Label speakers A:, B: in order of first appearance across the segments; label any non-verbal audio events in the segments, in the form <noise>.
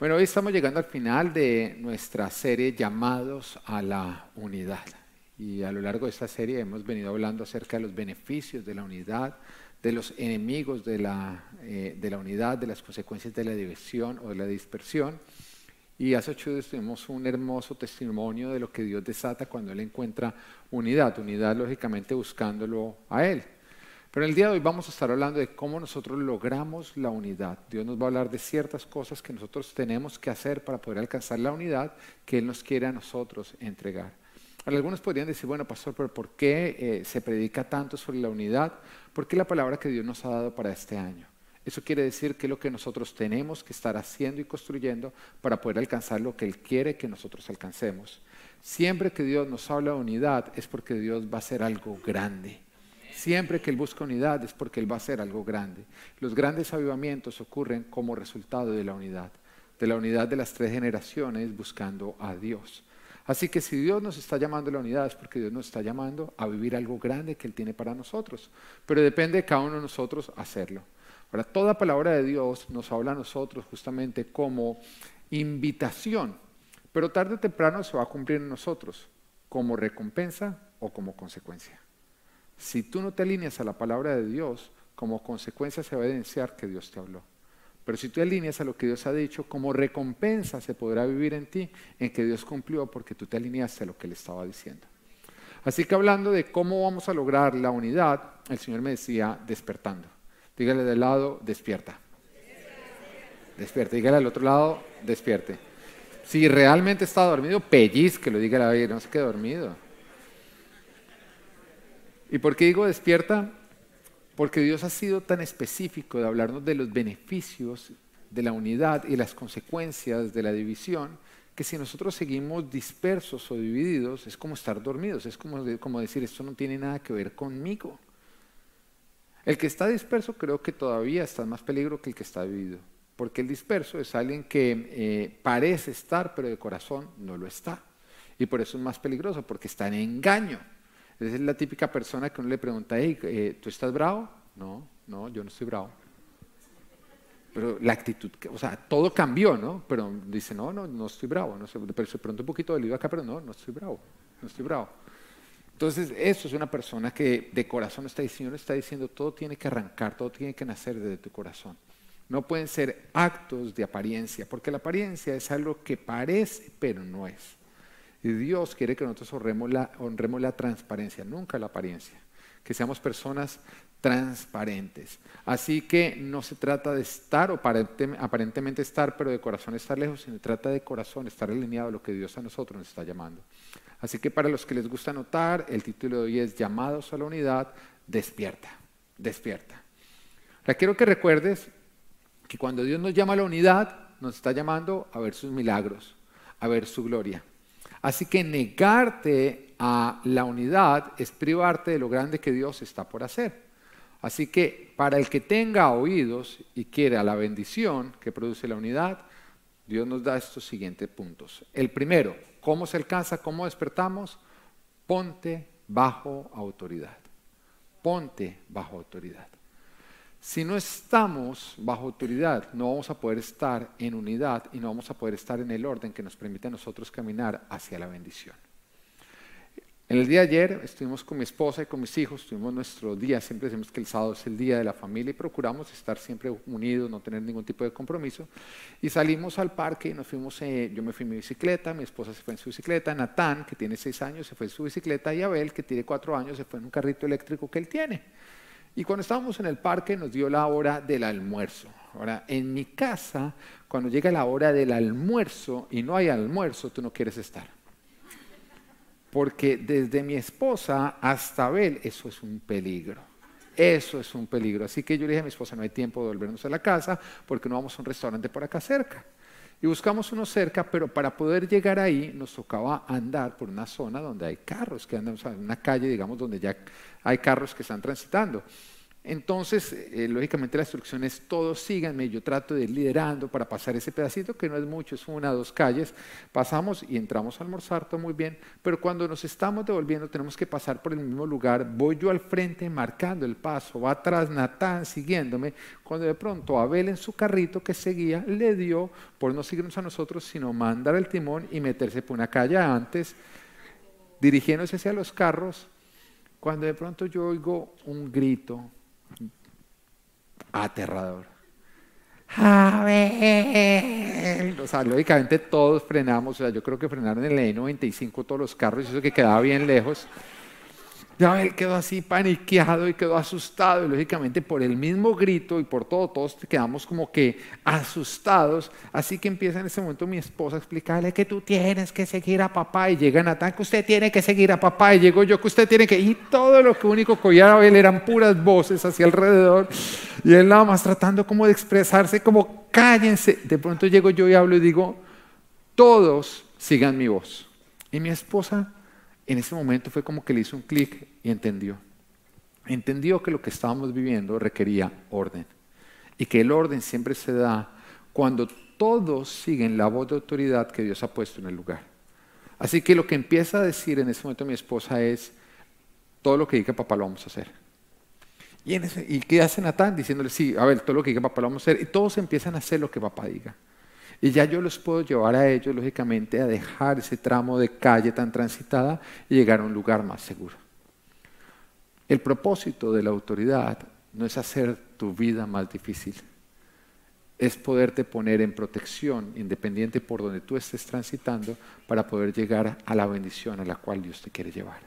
A: Bueno, hoy estamos llegando al final de nuestra serie llamados a la unidad. Y a lo largo de esta serie hemos venido hablando acerca de los beneficios de la unidad, de los enemigos de la, eh, de la unidad, de las consecuencias de la división o de la dispersión. Y hace ocho días tuvimos un hermoso testimonio de lo que Dios desata cuando Él encuentra unidad, unidad lógicamente buscándolo a Él. Pero el día de hoy vamos a estar hablando de cómo nosotros logramos la unidad. Dios nos va a hablar de ciertas cosas que nosotros tenemos que hacer para poder alcanzar la unidad que Él nos quiere a nosotros entregar. Algunos podrían decir, bueno, pastor, pero ¿por qué eh, se predica tanto sobre la unidad? Porque la palabra que Dios nos ha dado para este año. Eso quiere decir que es lo que nosotros tenemos que estar haciendo y construyendo para poder alcanzar lo que Él quiere que nosotros alcancemos. Siempre que Dios nos habla de unidad es porque Dios va a hacer algo grande. Siempre que Él busca unidad es porque Él va a hacer algo grande. Los grandes avivamientos ocurren como resultado de la unidad, de la unidad de las tres generaciones buscando a Dios. Así que si Dios nos está llamando a la unidad es porque Dios nos está llamando a vivir algo grande que Él tiene para nosotros. Pero depende de cada uno de nosotros hacerlo. Ahora, toda palabra de Dios nos habla a nosotros justamente como invitación, pero tarde o temprano se va a cumplir en nosotros como recompensa o como consecuencia. Si tú no te alineas a la palabra de Dios, como consecuencia se va a evidenciar que Dios te habló. Pero si tú alineas a lo que Dios ha dicho, como recompensa se podrá vivir en ti, en que Dios cumplió porque tú te alineaste a lo que Él estaba diciendo. Así que hablando de cómo vamos a lograr la unidad, el Señor me decía, despertando. Dígale del lado, despierta. Despierta. Dígale al otro lado, despierte. Si realmente está dormido, pellizque, lo diga la vida, no se quede dormido. ¿Y por qué digo despierta? Porque Dios ha sido tan específico de hablarnos de los beneficios de la unidad y las consecuencias de la división, que si nosotros seguimos dispersos o divididos, es como estar dormidos, es como, como decir, esto no tiene nada que ver conmigo. El que está disperso creo que todavía está en más peligro que el que está dividido, porque el disperso es alguien que eh, parece estar, pero de corazón no lo está. Y por eso es más peligroso, porque está en engaño. Esa es la típica persona que uno le pregunta, hey, eh, ¿tú estás bravo? No, no, yo no estoy bravo. Pero la actitud, o sea, todo cambió, ¿no? Pero dice, no, no, no estoy bravo. Pero se pregunta un poquito del acá, pero no, no estoy bravo, no estoy bravo. Entonces, eso es una persona que de corazón está diciendo, está diciendo, todo tiene que arrancar, todo tiene que nacer desde tu corazón. No pueden ser actos de apariencia, porque la apariencia es algo que parece, pero no es. Y Dios quiere que nosotros honremos la, transparencia, nunca la apariencia. Que seamos personas transparentes. Así que no se trata de estar o aparentemente estar, pero de corazón estar lejos, sino se trata de corazón estar alineado a lo que Dios a nosotros nos está llamando. Así que para los que les gusta anotar, el título de hoy es Llamados a la unidad, despierta, despierta. Ahora quiero que recuerdes que cuando Dios nos llama a la unidad, nos está llamando a ver sus milagros, a ver su gloria. Así que negarte a la unidad es privarte de lo grande que Dios está por hacer. Así que para el que tenga oídos y quiera la bendición que produce la unidad, Dios nos da estos siguientes puntos. El primero, ¿cómo se alcanza? ¿Cómo despertamos? Ponte bajo autoridad. Ponte bajo autoridad. Si no estamos bajo autoridad, no vamos a poder estar en unidad y no vamos a poder estar en el orden que nos permite a nosotros caminar hacia la bendición. En el día de ayer estuvimos con mi esposa y con mis hijos, tuvimos nuestro día, siempre decimos que el sábado es el día de la familia y procuramos estar siempre unidos, no tener ningún tipo de compromiso. Y salimos al parque y nos fuimos, eh, yo me fui en mi bicicleta, mi esposa se fue en su bicicleta, Natán, que tiene seis años, se fue en su bicicleta y Abel, que tiene cuatro años, se fue en un carrito eléctrico que él tiene. Y cuando estábamos en el parque nos dio la hora del almuerzo. Ahora, en mi casa, cuando llega la hora del almuerzo y no hay almuerzo, tú no quieres estar. Porque desde mi esposa hasta Abel, eso es un peligro. Eso es un peligro. Así que yo le dije a mi esposa, no hay tiempo de volvernos a la casa porque no vamos a un restaurante por acá cerca. Y buscamos uno cerca, pero para poder llegar ahí nos tocaba andar por una zona donde hay carros, que andan, en una calle, digamos, donde ya hay carros que están transitando. Entonces, eh, lógicamente la instrucción es todos síganme, yo trato de ir liderando para pasar ese pedacito, que no es mucho, es una, dos calles, pasamos y entramos a almorzar, todo muy bien, pero cuando nos estamos devolviendo tenemos que pasar por el mismo lugar, voy yo al frente marcando el paso, va atrás Natán siguiéndome, cuando de pronto Abel en su carrito que seguía le dio por no seguirnos a nosotros, sino mandar el timón y meterse por una calle antes, dirigiéndose hacia los carros, cuando de pronto yo oigo un grito, aterrador. Abel. O sea, lógicamente todos frenamos, o sea, yo creo que frenaron en el E95 todos los carros, y eso que quedaba bien lejos. Ya él quedó así paniqueado y quedó asustado, y lógicamente por el mismo grito y por todo, todos quedamos como que asustados. Así que empieza en ese momento mi esposa a explicarle que tú tienes que seguir a papá, y llega Natán que usted tiene que seguir a papá, y llego yo que usted tiene que, y todo lo que único que oía él eran puras voces hacia alrededor, y él nada más tratando como de expresarse, como cállense. De pronto llego yo y hablo y digo, todos sigan mi voz. Y mi esposa en ese momento fue como que le hizo un clic y entendió. Entendió que lo que estábamos viviendo requería orden y que el orden siempre se da cuando todos siguen la voz de autoridad que Dios ha puesto en el lugar. Así que lo que empieza a decir en ese momento mi esposa es, todo lo que diga papá lo vamos a hacer. Y, en ese, ¿Y qué hace Natán? Diciéndole, sí, a ver, todo lo que diga papá lo vamos a hacer. Y todos empiezan a hacer lo que papá diga. Y ya yo los puedo llevar a ellos, lógicamente, a dejar ese tramo de calle tan transitada y llegar a un lugar más seguro. El propósito de la autoridad no es hacer tu vida más difícil, es poderte poner en protección, independiente por donde tú estés transitando, para poder llegar a la bendición a la cual Dios te quiere llevar.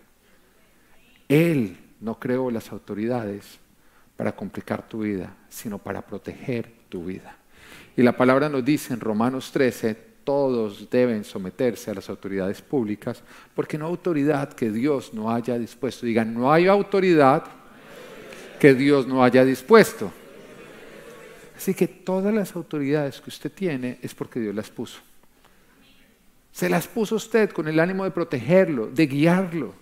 A: Él no creó las autoridades para complicar tu vida, sino para proteger tu vida. Y la palabra nos dice en Romanos 13, todos deben someterse a las autoridades públicas, porque no hay autoridad que Dios no haya dispuesto. Digan, no hay autoridad que Dios no haya dispuesto. Así que todas las autoridades que usted tiene es porque Dios las puso. Se las puso usted con el ánimo de protegerlo, de guiarlo.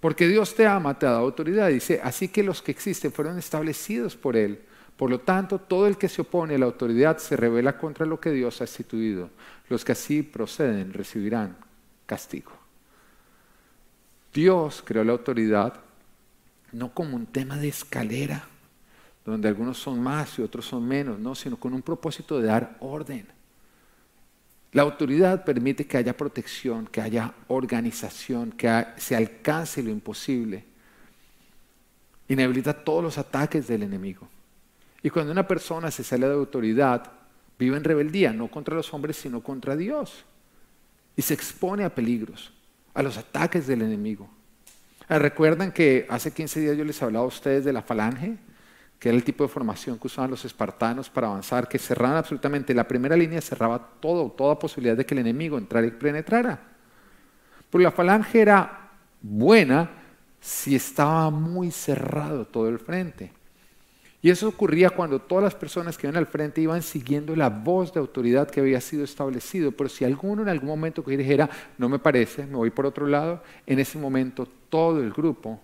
A: Porque Dios te ama, te ha dado autoridad. Dice, así que los que existen fueron establecidos por Él por lo tanto, todo el que se opone a la autoridad se revela contra lo que Dios ha instituido. Los que así proceden recibirán castigo. Dios creó la autoridad no como un tema de escalera, donde algunos son más y otros son menos, no, sino con un propósito de dar orden. La autoridad permite que haya protección, que haya organización, que se alcance lo imposible. Inhabilita todos los ataques del enemigo. Y cuando una persona se sale de autoridad, vive en rebeldía, no contra los hombres, sino contra Dios. Y se expone a peligros, a los ataques del enemigo. Ah, ¿Recuerdan que hace 15 días yo les hablaba a ustedes de la falange? que era el tipo de formación que usaban los espartanos para avanzar, que cerraban absolutamente, la primera línea cerraba todo, toda posibilidad de que el enemigo entrara y penetrara. Pero la falange era buena si estaba muy cerrado todo el frente. Y eso ocurría cuando todas las personas que iban al frente iban siguiendo la voz de autoridad que había sido establecido. Pero si alguno en algún momento que dijera, no me parece, me voy por otro lado, en ese momento todo el grupo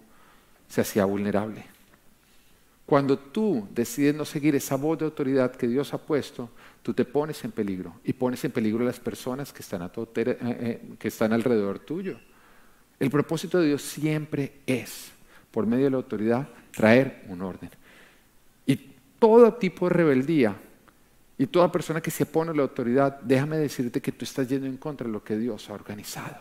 A: se hacía vulnerable. Cuando tú decides no seguir esa voz de autoridad que Dios ha puesto, tú te pones en peligro y pones en peligro a las personas que están, a eh, eh, que están alrededor tuyo. El propósito de Dios siempre es, por medio de la autoridad, traer un orden todo tipo de rebeldía y toda persona que se opone a la autoridad, déjame decirte que tú estás yendo en contra de lo que Dios ha organizado.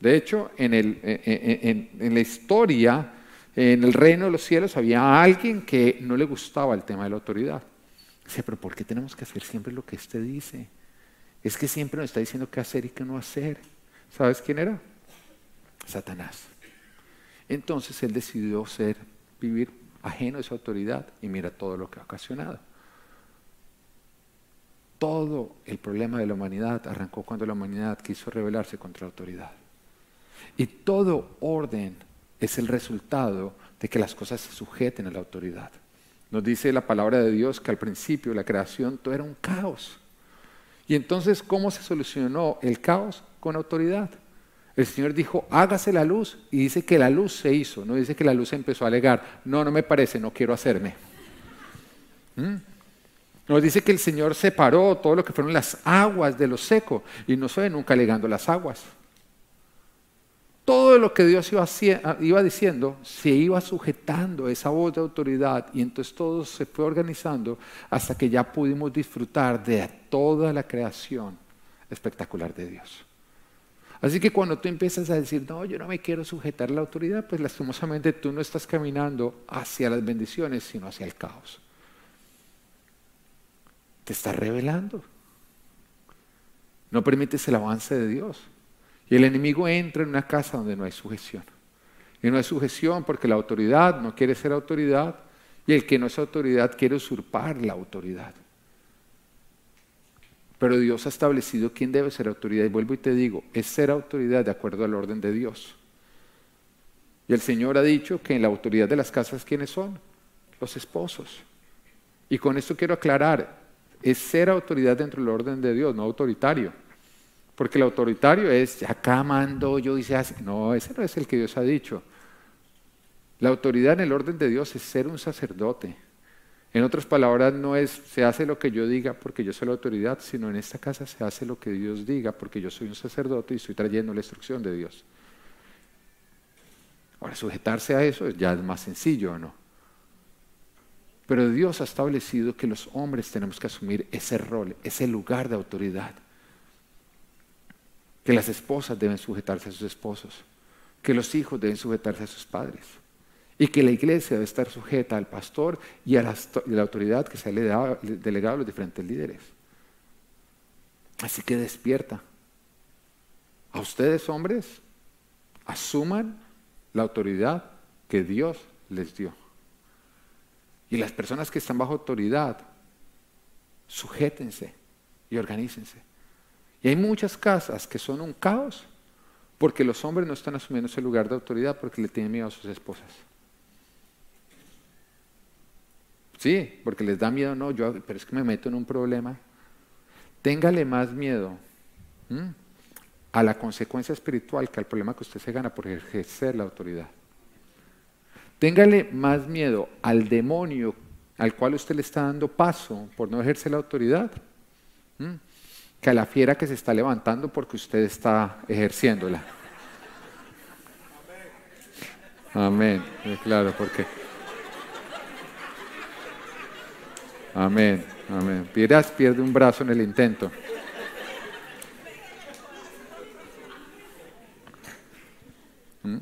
A: De hecho, en, en, la historia, en el reino de los cielos, había alguien que no le gustaba el tema de la autoridad. Dice, pero ¿por qué tenemos que hacer siempre lo que usted dice? Es que siempre nos está diciendo qué hacer y qué no hacer. ¿Sabes quién era? Satanás. Entonces él decidió ser, vivir ajeno a esa autoridad y mira todo lo que ha ocasionado. Todo el problema de la humanidad arrancó cuando la humanidad quiso rebelarse contra la autoridad. Y todo orden es el resultado de que las cosas se sujeten a la autoridad. Nos dice la palabra de Dios que al principio la creación todo era un caos. Y entonces, ¿cómo se solucionó el caos? Con autoridad. El Señor dijo, hágase la luz. Y dice que la luz se hizo. No dice que la luz empezó a alegar. No, no me parece, no quiero hacerme. ¿Mm? Nos dice que el Señor separó todo lo que fueron las aguas de lo seco. Y no se ve nunca alegando las aguas. Todo lo que Dios iba, iba diciendo se iba sujetando a esa voz de autoridad. Y entonces todo se fue organizando hasta que ya pudimos disfrutar de toda la creación espectacular de Dios. Así que cuando tú empiezas a decir, no, yo no me quiero sujetar a la autoridad, pues lastimosamente tú no estás caminando hacia las bendiciones, sino hacia el caos. Te estás revelando. No permites el avance de Dios. Y el enemigo entra en una casa donde no hay sujeción. Y no hay sujeción porque la autoridad no quiere ser autoridad y el que no es autoridad quiere usurpar la autoridad. Pero Dios ha establecido quién debe ser autoridad. Y vuelvo y te digo, es ser autoridad de acuerdo al orden de Dios. Y el Señor ha dicho que en la autoridad de las casas, ¿quiénes son? Los esposos. Y con esto quiero aclarar, es ser autoridad dentro del orden de Dios, no autoritario. Porque el autoritario es, acá mando yo se hace. No, ese no es el que Dios ha dicho. La autoridad en el orden de Dios es ser un sacerdote. En otras palabras, no es se hace lo que yo diga porque yo soy la autoridad, sino en esta casa se hace lo que Dios diga porque yo soy un sacerdote y estoy trayendo la instrucción de Dios. Ahora, sujetarse a eso ya es más sencillo, ¿no? Pero Dios ha establecido que los hombres tenemos que asumir ese rol, ese lugar de autoridad. Que las esposas deben sujetarse a sus esposos, que los hijos deben sujetarse a sus padres y que la iglesia debe estar sujeta al pastor y a la, autoridad que se le ha delegado a los diferentes líderes. Así que despierta. A ustedes, hombres, asuman la autoridad que Dios les dio. Y las personas que están bajo autoridad, sujétense y organícense. Y hay muchas casas que son un caos porque los hombres no están asumiendo ese lugar de autoridad porque le tienen miedo a sus esposas. Sí, porque les da miedo, no, yo, pero es que me meto en un problema. Téngale más miedo a la consecuencia espiritual que al problema que usted se gana por ejercer la autoridad. Téngale más miedo al demonio al cual usted le está dando paso por no ejercer la autoridad, que a la fiera que se está levantando porque usted está ejerciéndola. Amén. Claro, porque Amén, amén. Pierdas, pierde un brazo en el intento. ¿Mm?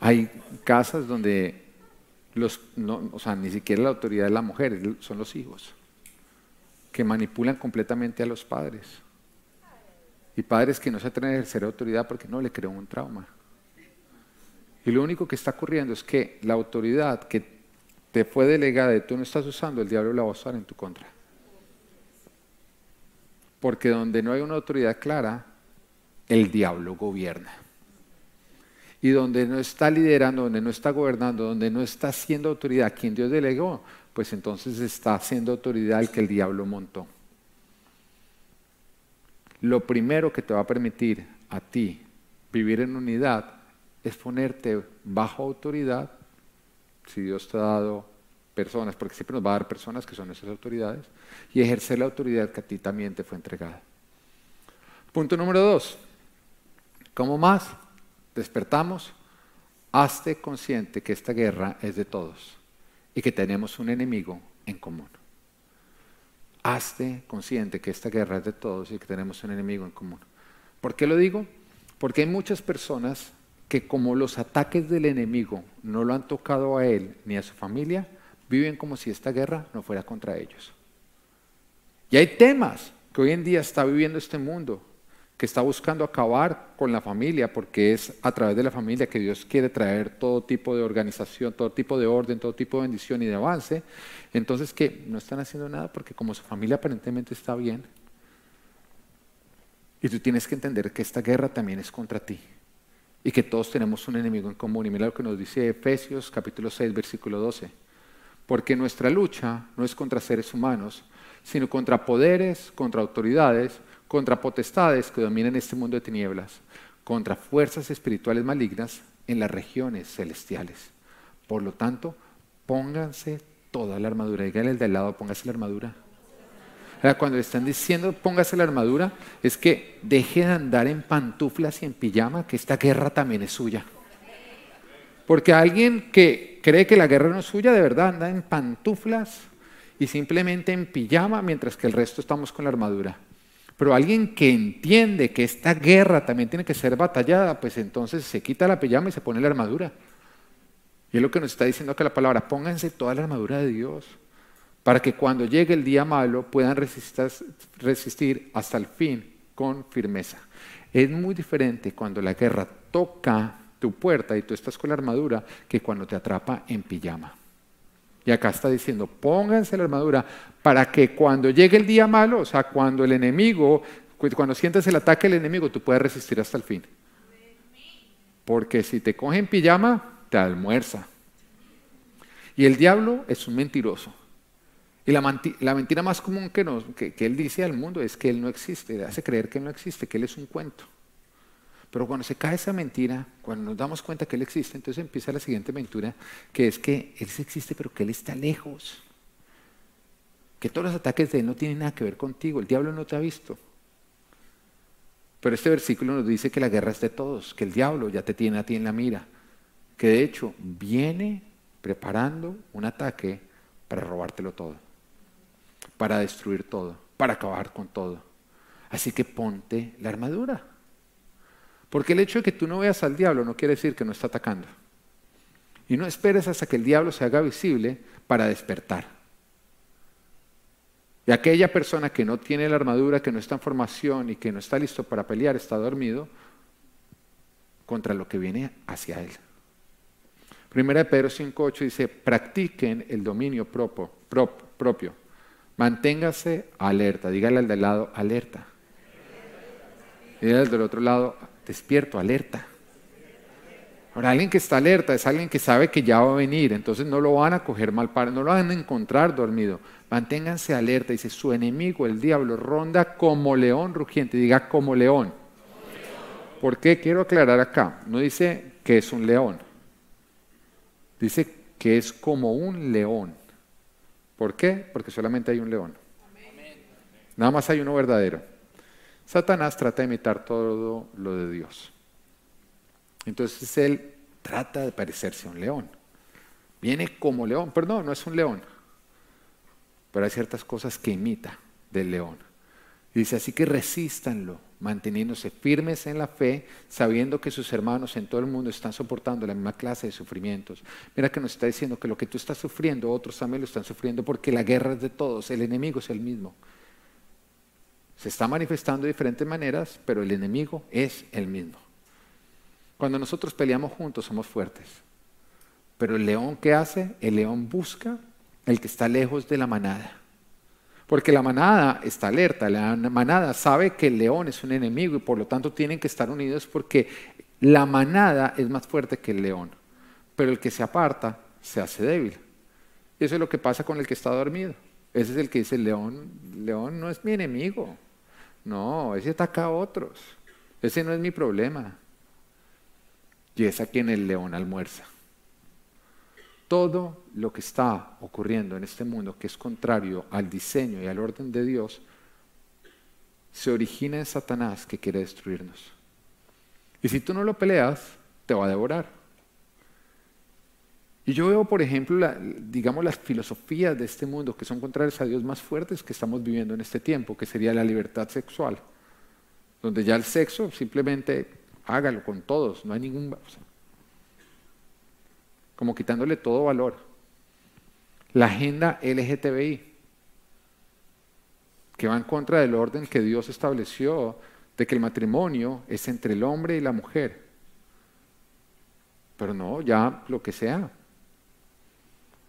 A: Hay casas donde los, no, o sea, ni siquiera la autoridad de la mujer, son los hijos, que manipulan completamente a los padres. Y padres que no se atreven a ejercer autoridad porque no le creó un trauma. Y lo único que está ocurriendo es que la autoridad que te fue delegada y tú no estás usando, el diablo la va a usar en tu contra. Porque donde no hay una autoridad clara, el diablo gobierna. Y donde no está liderando, donde no está gobernando, donde no está siendo autoridad quien Dios delegó, pues entonces está siendo autoridad el que el diablo montó. Lo primero que te va a permitir a ti vivir en unidad es ponerte bajo autoridad si Dios te ha dado personas, porque siempre nos va a dar personas que son esas autoridades, y ejercer la autoridad que a ti también te fue entregada. Punto número dos. ¿Cómo más? Despertamos. Hazte consciente que esta guerra es de todos y que tenemos un enemigo en común. Hazte consciente que esta guerra es de todos y que tenemos un enemigo en común. ¿Por qué lo digo? Porque hay muchas personas que como los ataques del enemigo no lo han tocado a él ni a su familia, viven como si esta guerra no fuera contra ellos. Y hay temas que hoy en día está viviendo este mundo, que está buscando acabar con la familia, porque es a través de la familia que Dios quiere traer todo tipo de organización, todo tipo de orden, todo tipo de bendición y de avance. Entonces, que no están haciendo nada porque como su familia aparentemente está bien, y tú tienes que entender que esta guerra también es contra ti y que todos tenemos un enemigo en común. Y mira lo que nos dice Efesios capítulo 6, versículo 12. Porque nuestra lucha no es contra seres humanos, sino contra poderes, contra autoridades, contra potestades que dominan este mundo de tinieblas, contra fuerzas espirituales malignas en las regiones celestiales. Por lo tanto, pónganse toda la armadura. Díganle el del lado, póngase la armadura. Cuando le están diciendo póngase la armadura, es que deje de andar en pantuflas y en pijama, que esta guerra también es suya. Porque alguien que cree que la guerra no es suya, de verdad anda en pantuflas y simplemente en pijama, mientras que el resto estamos con la armadura. Pero alguien que entiende que esta guerra también tiene que ser batallada, pues entonces se quita la pijama y se pone la armadura. Y es lo que nos está diciendo acá la palabra, pónganse toda la armadura de Dios, para que cuando llegue el día malo puedan resistir, hasta el fin con firmeza. Es muy diferente cuando la guerra toca tu puerta y tú estás con la armadura que cuando te atrapa en pijama. Y acá está diciendo, pónganse la armadura para que cuando llegue el día malo, o sea, cuando el enemigo, cuando sientas el ataque del enemigo, tú puedas resistir hasta el fin. Porque si te coge en pijama, te almuerza. Y el diablo es un mentiroso. Y la, mentira más común que, él dice al mundo es que él no existe, le hace creer que él no existe, que él es un cuento. Pero cuando se cae esa mentira, cuando nos damos cuenta que Él existe, entonces empieza la siguiente mentira, que es que Él existe, pero que Él está lejos. Que todos los ataques de Él no tienen nada que ver contigo, el diablo no te ha visto. Pero este versículo nos dice que la guerra es de todos, que el diablo ya te tiene a ti en la mira, que de hecho viene preparando un ataque para robártelo todo, para destruir todo, para acabar con todo. Así que ponte la armadura. Porque el hecho de que tú no veas al diablo no quiere decir que no está atacando. Y no esperes hasta que el diablo se haga visible para despertar. Y aquella persona que no tiene la armadura, que no está en formación y que no está listo para pelear, está dormido contra lo que viene hacia él. Primera de Pedro 5.8 dice, practiquen el dominio propio, propio. Manténgase alerta. Dígale al del lado, alerta. Dígale al del otro lado, despierto, alerta. Ahora, alguien que está alerta es alguien que sabe que ya va a venir, entonces no lo van a coger mal para, no lo van a encontrar dormido. Manténganse alerta, dice, su enemigo, el diablo, ronda como león rugiente, diga como león. ¿Por qué? Quiero aclarar acá, no dice que es un león, dice que es como un león. ¿Por qué? Porque solamente hay un león. Nada más hay uno verdadero. Satanás trata de imitar todo lo de Dios. Entonces él trata de parecerse a un león. Viene como león, pero no, no es un león. Pero hay ciertas cosas que imita del león. Dice, así que resístanlo, manteniéndose firmes en la fe, sabiendo que sus hermanos en todo el mundo están soportando la misma clase de sufrimientos. Mira que nos está diciendo que lo que tú estás sufriendo, otros también lo están sufriendo porque la guerra es de todos, el enemigo es el mismo. Se está manifestando de diferentes maneras, pero el enemigo es el mismo. Cuando nosotros peleamos juntos somos fuertes. Pero el león ¿qué hace? El león busca el que está lejos de la manada. Porque la manada está alerta, la manada sabe que el león es un enemigo y por lo tanto tienen que estar unidos porque la manada es más fuerte que el león. Pero el que se aparta se hace débil. Eso es lo que pasa con el que está dormido. Ese es el que dice, león, león no es mi enemigo. No, ese ataca a otros. Ese no es mi problema. Y es a quien el león almuerza. Todo lo que está ocurriendo en este mundo que es contrario al diseño y al orden de Dios, se origina en Satanás que quiere destruirnos. Y si tú no lo peleas, te va a devorar. Y yo veo, por ejemplo, digamos, las filosofías de este mundo que son contrarias a Dios más fuertes que estamos viviendo en este tiempo, que sería la libertad sexual, donde ya el sexo simplemente hágalo con todos, no hay ningún... como quitándole todo valor. La agenda LGTBI, que va en contra del orden que Dios estableció de que el matrimonio es entre el hombre y la mujer. Pero no, ya lo que sea,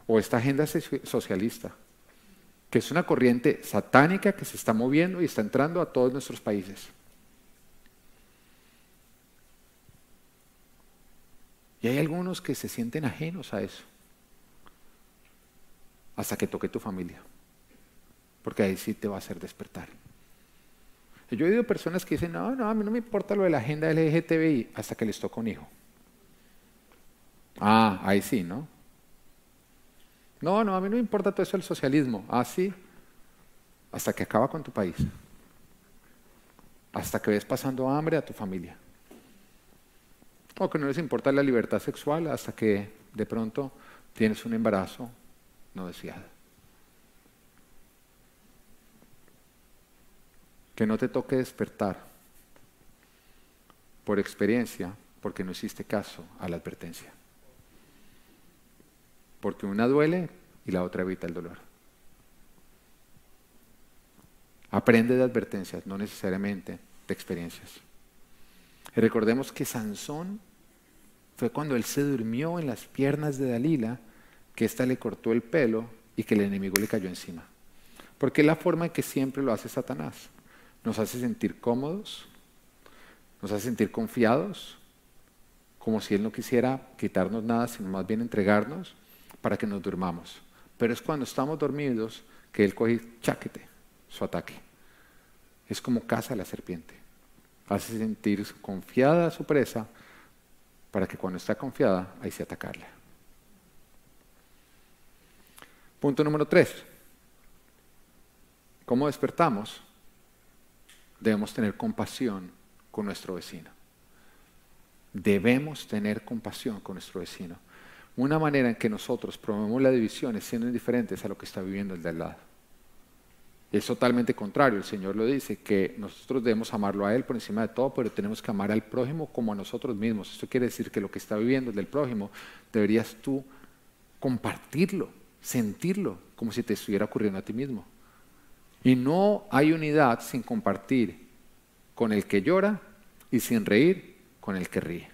A: o esta agenda socialista, que es una corriente satánica que se está moviendo y está entrando a todos nuestros países. Hay algunos que se sienten ajenos a eso, hasta que toque tu familia, porque ahí sí te va a hacer despertar. Yo he oído personas que dicen, no, no, a mí no me importa lo de la agenda LGTBI hasta que les toca un hijo. Ah, ahí sí, ¿no? No, no, a mí no me importa todo eso del socialismo. Ah, sí, hasta que acaba con tu país. Hasta que ves pasando hambre a tu familia. O que no les importa la libertad sexual hasta que de pronto tienes un embarazo no deseado. Que no te toque despertar por experiencia porque no hiciste caso a la advertencia. Porque una duele y la otra evita el dolor. Aprende de advertencias, no necesariamente de experiencias. Y recordemos que Sansón fue cuando él se durmió en las piernas de Dalila, que ésta le cortó el pelo y que el enemigo le cayó encima. Porque es la forma en que siempre lo hace Satanás. Nos hace sentir cómodos, nos hace sentir confiados, como si él no quisiera quitarnos nada, sino más bien entregarnos para que nos durmamos. Pero es cuando estamos dormidos que él coge chaquete, su ataque. Es como caza la serpiente. Hace sentir confiada a su presa para que cuando está confiada, ahí se atacarle. Punto número tres. ¿Cómo despertamos? Debemos tener compasión con nuestro vecino. Debemos tener compasión con nuestro vecino. Una manera en que nosotros promovemos la división es siendo indiferentes a lo que está viviendo el de al lado. Es totalmente contrario, el Señor lo dice, que nosotros debemos amarlo a Él por encima de todo, pero tenemos que amar al prójimo como a nosotros mismos. Esto quiere decir que lo que está viviendo el del prójimo deberías tú compartirlo, sentirlo, como si te estuviera ocurriendo a ti mismo. Y no hay unidad sin compartir con el que llora y sin reír con el que ríe.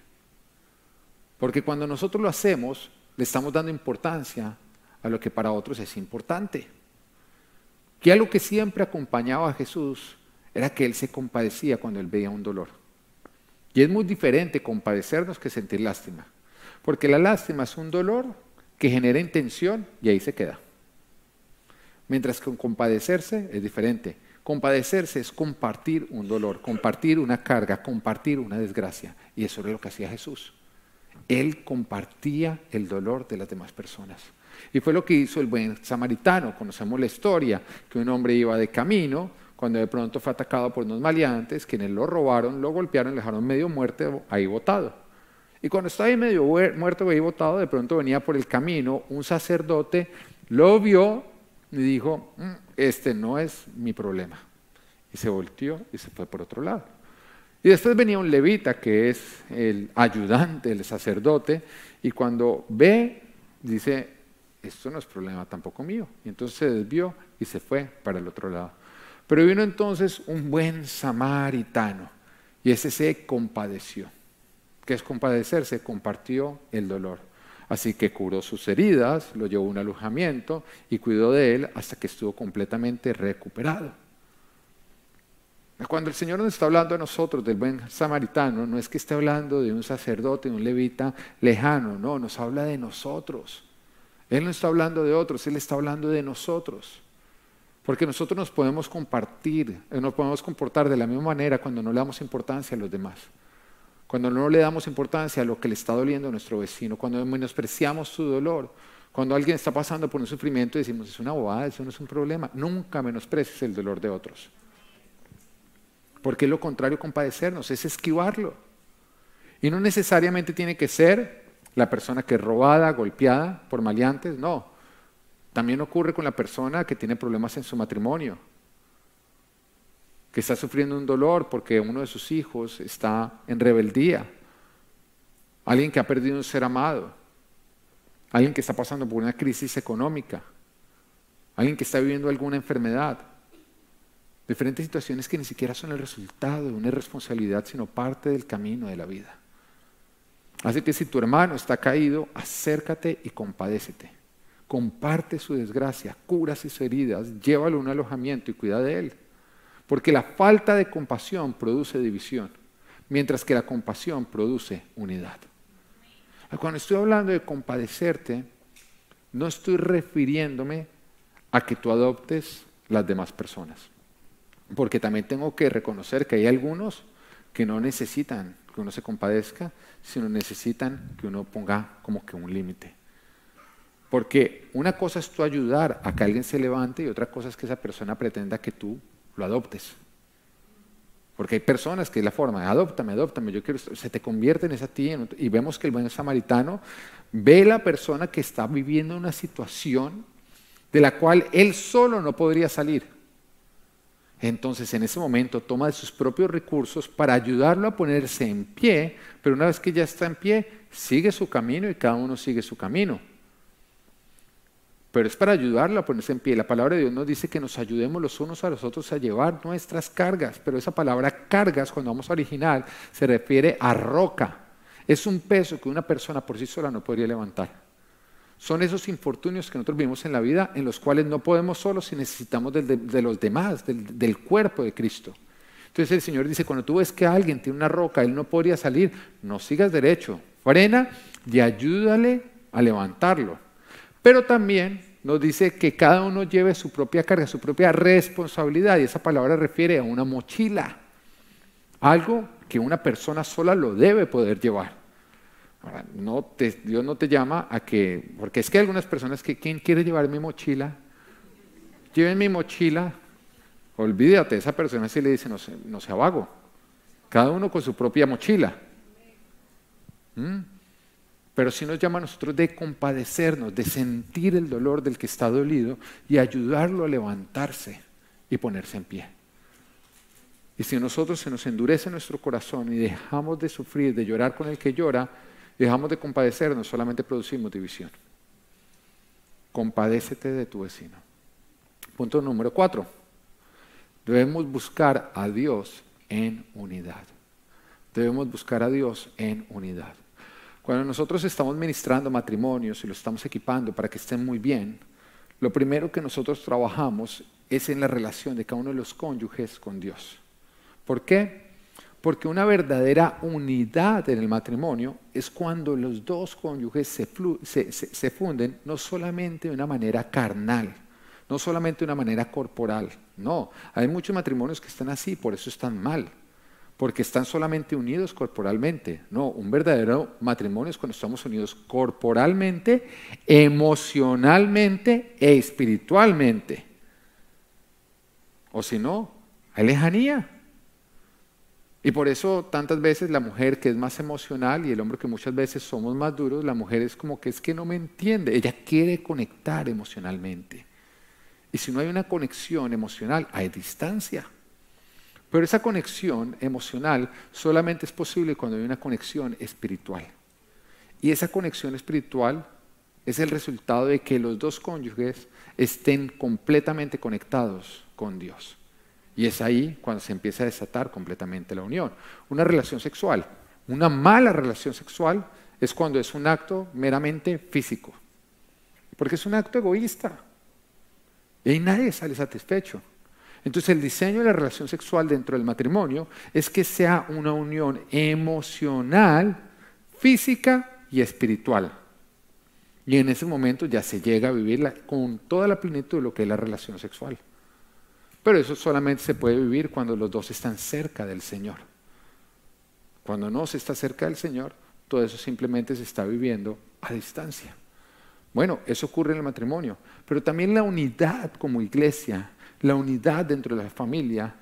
A: Porque cuando nosotros lo hacemos, le estamos dando importancia a lo que para otros es importante. Que algo que siempre acompañaba a Jesús era que Él se compadecía cuando Él veía un dolor. Y es muy diferente compadecernos que sentir lástima. Porque la lástima es un dolor que genera intención y ahí se queda. Mientras que compadecerse es diferente. Compadecerse es compartir un dolor, compartir una carga, compartir una desgracia. Y eso es lo que hacía Jesús. Él compartía el dolor de las demás personas. Y fue lo que hizo el buen samaritano. Conocemos la historia, que un hombre iba de camino, cuando de pronto fue atacado por unos maleantes, quienes lo robaron, lo golpearon, le dejaron medio muerto ahí botado. Y cuando estaba ahí medio muerto, ahí botado, de pronto venía por el camino un sacerdote, lo vio y dijo, mm, este no es mi problema. Y se volteó y se fue por otro lado. Y después venía un levita, que es el ayudante del sacerdote, y cuando ve, dice, esto no es problema tampoco mío. Y entonces se desvió y se fue para el otro lado. Pero vino entonces un buen samaritano, y ese se compadeció. ¿Qué es compadecerse? Compartió el dolor. Así que curó sus heridas, lo llevó a un alojamiento y cuidó de él hasta que estuvo completamente recuperado. Cuando el Señor nos está hablando a nosotros del buen samaritano, no es que esté hablando de un sacerdote, de un levita lejano, no, nos habla de nosotros. Él no está hablando de otros, Él está hablando de nosotros. Porque nosotros nos podemos compartir, eh, nos podemos comportar de la misma manera cuando no le damos importancia a los demás. Cuando no le damos importancia a lo que le está doliendo a nuestro vecino, cuando menospreciamos su dolor, cuando alguien está pasando por un sufrimiento y decimos, es una bobada, eso no es un problema. Nunca menosprecies el dolor de otros. Porque es lo contrario compadecernos, es esquivarlo. Y no necesariamente tiene que ser la persona que es robada, golpeada por maleantes, no. También ocurre con la persona que tiene problemas en su matrimonio, que está sufriendo un dolor porque uno de sus hijos está en rebeldía, alguien que ha perdido un ser amado, alguien que está pasando por una crisis económica, alguien que está viviendo alguna enfermedad. Diferentes situaciones que ni siquiera son el resultado de una irresponsabilidad, sino parte del camino de la vida. Así que si tu hermano está caído, acércate y compadécete. Comparte su desgracia, cura sus heridas, llévalo a un alojamiento y cuida de él. Porque la falta de compasión produce división, mientras que la compasión produce unidad. Cuando estoy hablando de compadecerte, no estoy refiriéndome a que tú adoptes las demás personas. porque también tengo que reconocer que hay algunos que no necesitan que uno se compadezca, sino necesitan que uno ponga como que un límite. Porque una cosa es tú ayudar a que alguien se levante y otra cosa es que esa persona pretenda que tú lo adoptes. Porque hay personas que es la forma, adóptame, adóptame, yo quiero, se te convierte en esa ti y vemos que el buen samaritano ve a la persona que está viviendo una situación de la cual él solo no podría salir. Entonces en ese momento toma de sus propios recursos para ayudarlo a ponerse en pie, pero una vez que ya está en pie, sigue su camino y cada uno sigue su camino. Pero es para ayudarlo a ponerse en pie. La palabra de Dios nos dice que nos ayudemos los unos a los otros a llevar nuestras cargas, pero esa palabra cargas, cuando vamos a original, se refiere a roca. Es un peso que una persona por sí sola no podría levantar. Son esos infortunios que nosotros vivimos en la vida en los cuales no podemos solos y necesitamos de, los demás, del, del, cuerpo de Cristo. Entonces el Señor dice, cuando tú ves que alguien tiene una roca, él no podría salir, no sigas derecho, frena y ayúdale a levantarlo. Pero también nos dice que cada uno lleve su propia carga, su propia responsabilidad, y esa palabra refiere a una mochila, algo que una persona sola lo debe poder llevar. No Dios no te llama a que, porque es que hay algunas personas que, ¿quién quiere llevar mi mochila? Lleven mi mochila, olvídate, esa persona si le dice, no sea vago, cada uno con su propia mochila. ¿Mm? Pero sí nos llama a nosotros de compadecernos, de sentir el dolor del que está dolido y ayudarlo a levantarse y ponerse en pie. Y si nosotros se nos endurece nuestro corazón y dejamos de sufrir, de llorar con el que llora, dejamos de compadecernos, solamente producimos división. Compadécete de tu vecino. Punto número cuatro. Debemos buscar a Dios en unidad. Debemos buscar a Dios en unidad. Cuando nosotros estamos ministrando matrimonios y los estamos equipando para que estén muy bien, lo primero que nosotros trabajamos es en la relación de cada uno de los cónyuges con Dios. ¿Por qué? Porque una verdadera unidad en el matrimonio es cuando los dos cónyuges se, funden no solamente de una manera carnal, no solamente de una manera corporal, no. Hay muchos matrimonios que están así, por eso están mal, porque están solamente unidos corporalmente. No, un verdadero matrimonio es cuando estamos unidos corporalmente, emocionalmente e espiritualmente. O si no, hay lejanía. Y por eso tantas veces la mujer que es más emocional y el hombre que muchas veces somos más duros, la mujer es como que es que no me entiende, ella quiere conectar emocionalmente. Y si no hay una conexión emocional, hay distancia. Pero esa conexión emocional solamente es posible cuando hay una conexión espiritual. Y esa conexión espiritual es el resultado de que los dos cónyuges estén completamente conectados con Dios. Y es ahí cuando se empieza a desatar completamente la unión. Una relación sexual, una mala relación sexual es cuando es un acto meramente físico, porque es un acto egoísta. Y ahí nadie sale satisfecho. Entonces el diseño de la relación sexual dentro del matrimonio es que sea una unión emocional, física y espiritual. Y en ese momento ya se llega a vivirla con toda la plenitud de lo que es la relación sexual. Pero eso solamente se puede vivir cuando los dos están cerca del Señor. Cuando no se está cerca del Señor, todo eso simplemente se está viviendo a distancia. Bueno, eso ocurre en el matrimonio, pero también la unidad como iglesia, la unidad dentro de la familia,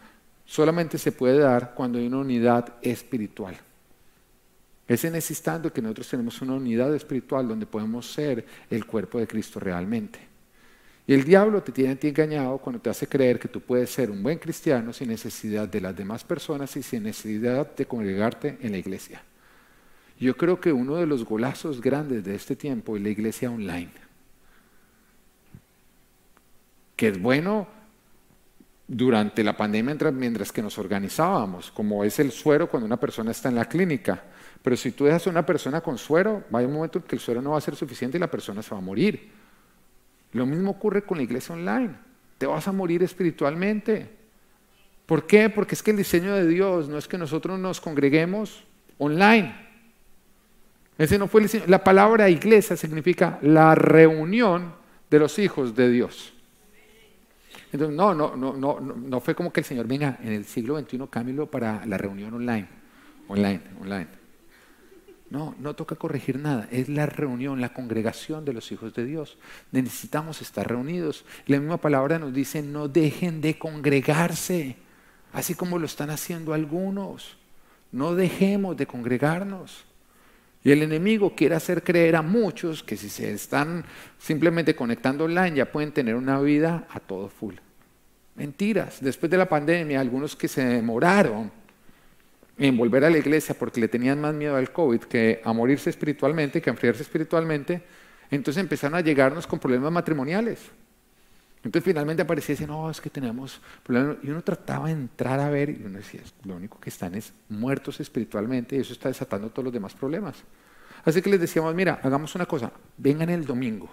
A: solamente se puede dar cuando hay una unidad espiritual. Es en ese instante que nosotros tenemos una unidad espiritual donde podemos ser el cuerpo de Cristo realmente. Y el diablo te tiene engañado cuando te hace creer que tú puedes ser un buen cristiano sin necesidad de las demás personas y sin necesidad de congregarte en la iglesia. Yo creo que uno de los golazos grandes de este tiempo es la iglesia online. Que es bueno durante la pandemia mientras que nos organizábamos, como es el suero cuando una persona está en la clínica. Pero si tú dejas a una persona con suero, va a un momento en que el suero no va a ser suficiente y la persona se va a morir. Lo mismo ocurre con la iglesia online. Te vas a morir espiritualmente. ¿Por qué? Porque es que el diseño de Dios no es que nosotros nos congreguemos online. Ese no fue el diseño. La palabra iglesia significa la reunión de los hijos de Dios. Entonces, no, no, no, no, no fue como que el Señor venga en el siglo XXI, cámbialo para la reunión online, online, online. No, no toca corregir nada, es la reunión, la congregación de los hijos de Dios. Necesitamos estar reunidos. La misma palabra nos dice, no dejen de congregarse, así como lo están haciendo algunos. No dejemos de congregarnos. Y el enemigo quiere hacer creer a muchos que si se están simplemente conectando online ya pueden tener una vida a todo full. Mentiras. Después de la pandemia, algunos que se demoraron en volver a la iglesia porque le tenían más miedo al COVID que a morirse espiritualmente, que a enfriarse espiritualmente, entonces empezaron a llegarnos con problemas matrimoniales. Entonces finalmente aparecía y decía, no, es que tenemos problemas. Y uno trataba de entrar a ver y uno decía, lo único que están es muertos espiritualmente y eso está desatando todos los demás problemas. Así que les decíamos, mira, hagamos una cosa, vengan el domingo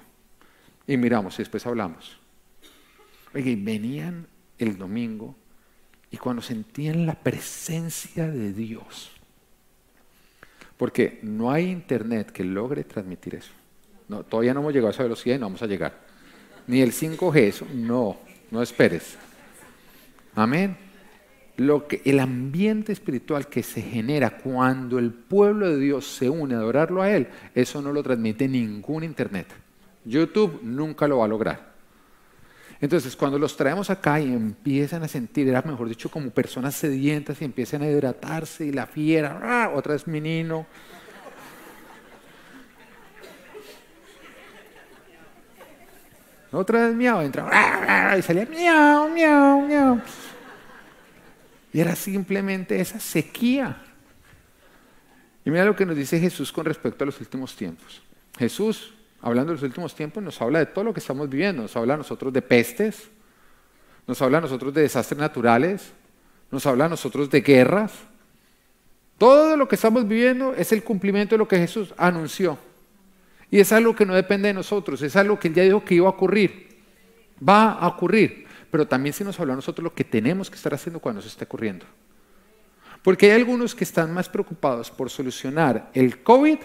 A: y miramos y después hablamos. Oye, venían el domingo y cuando sentían la presencia de Dios, porque no hay internet que logre transmitir eso. No, todavía no hemos llegado a esa velocidad y no vamos a llegar ni el 5G, eso, no, no esperes. Amén. Lo que, el ambiente espiritual que se genera cuando el pueblo de Dios se une a adorarlo a Él, eso no lo transmite ningún internet. YouTube nunca lo va a lograr. Entonces, cuando los traemos acá y empiezan a sentir, era mejor dicho, como personas sedientas y empiezan a hidratarse y la fiera, ¡ah! otra vez menino, Otra vez miau, entraba y salía miau, miau, miau. Y era simplemente esa sequía. Y mira lo que nos dice Jesús con respecto a los últimos tiempos. Jesús, hablando de los últimos tiempos, nos habla de todo lo que estamos viviendo. Nos habla a nosotros de pestes, nos habla a nosotros de desastres naturales, nos habla a nosotros de guerras. Todo lo que estamos viviendo es el cumplimiento de lo que Jesús anunció. Y es algo que no depende de nosotros, es algo que Él ya dijo que iba a ocurrir. Va a ocurrir. Pero también se nos habla a nosotros lo que tenemos que estar haciendo cuando se esté ocurriendo. Porque hay algunos que están más preocupados por solucionar el COVID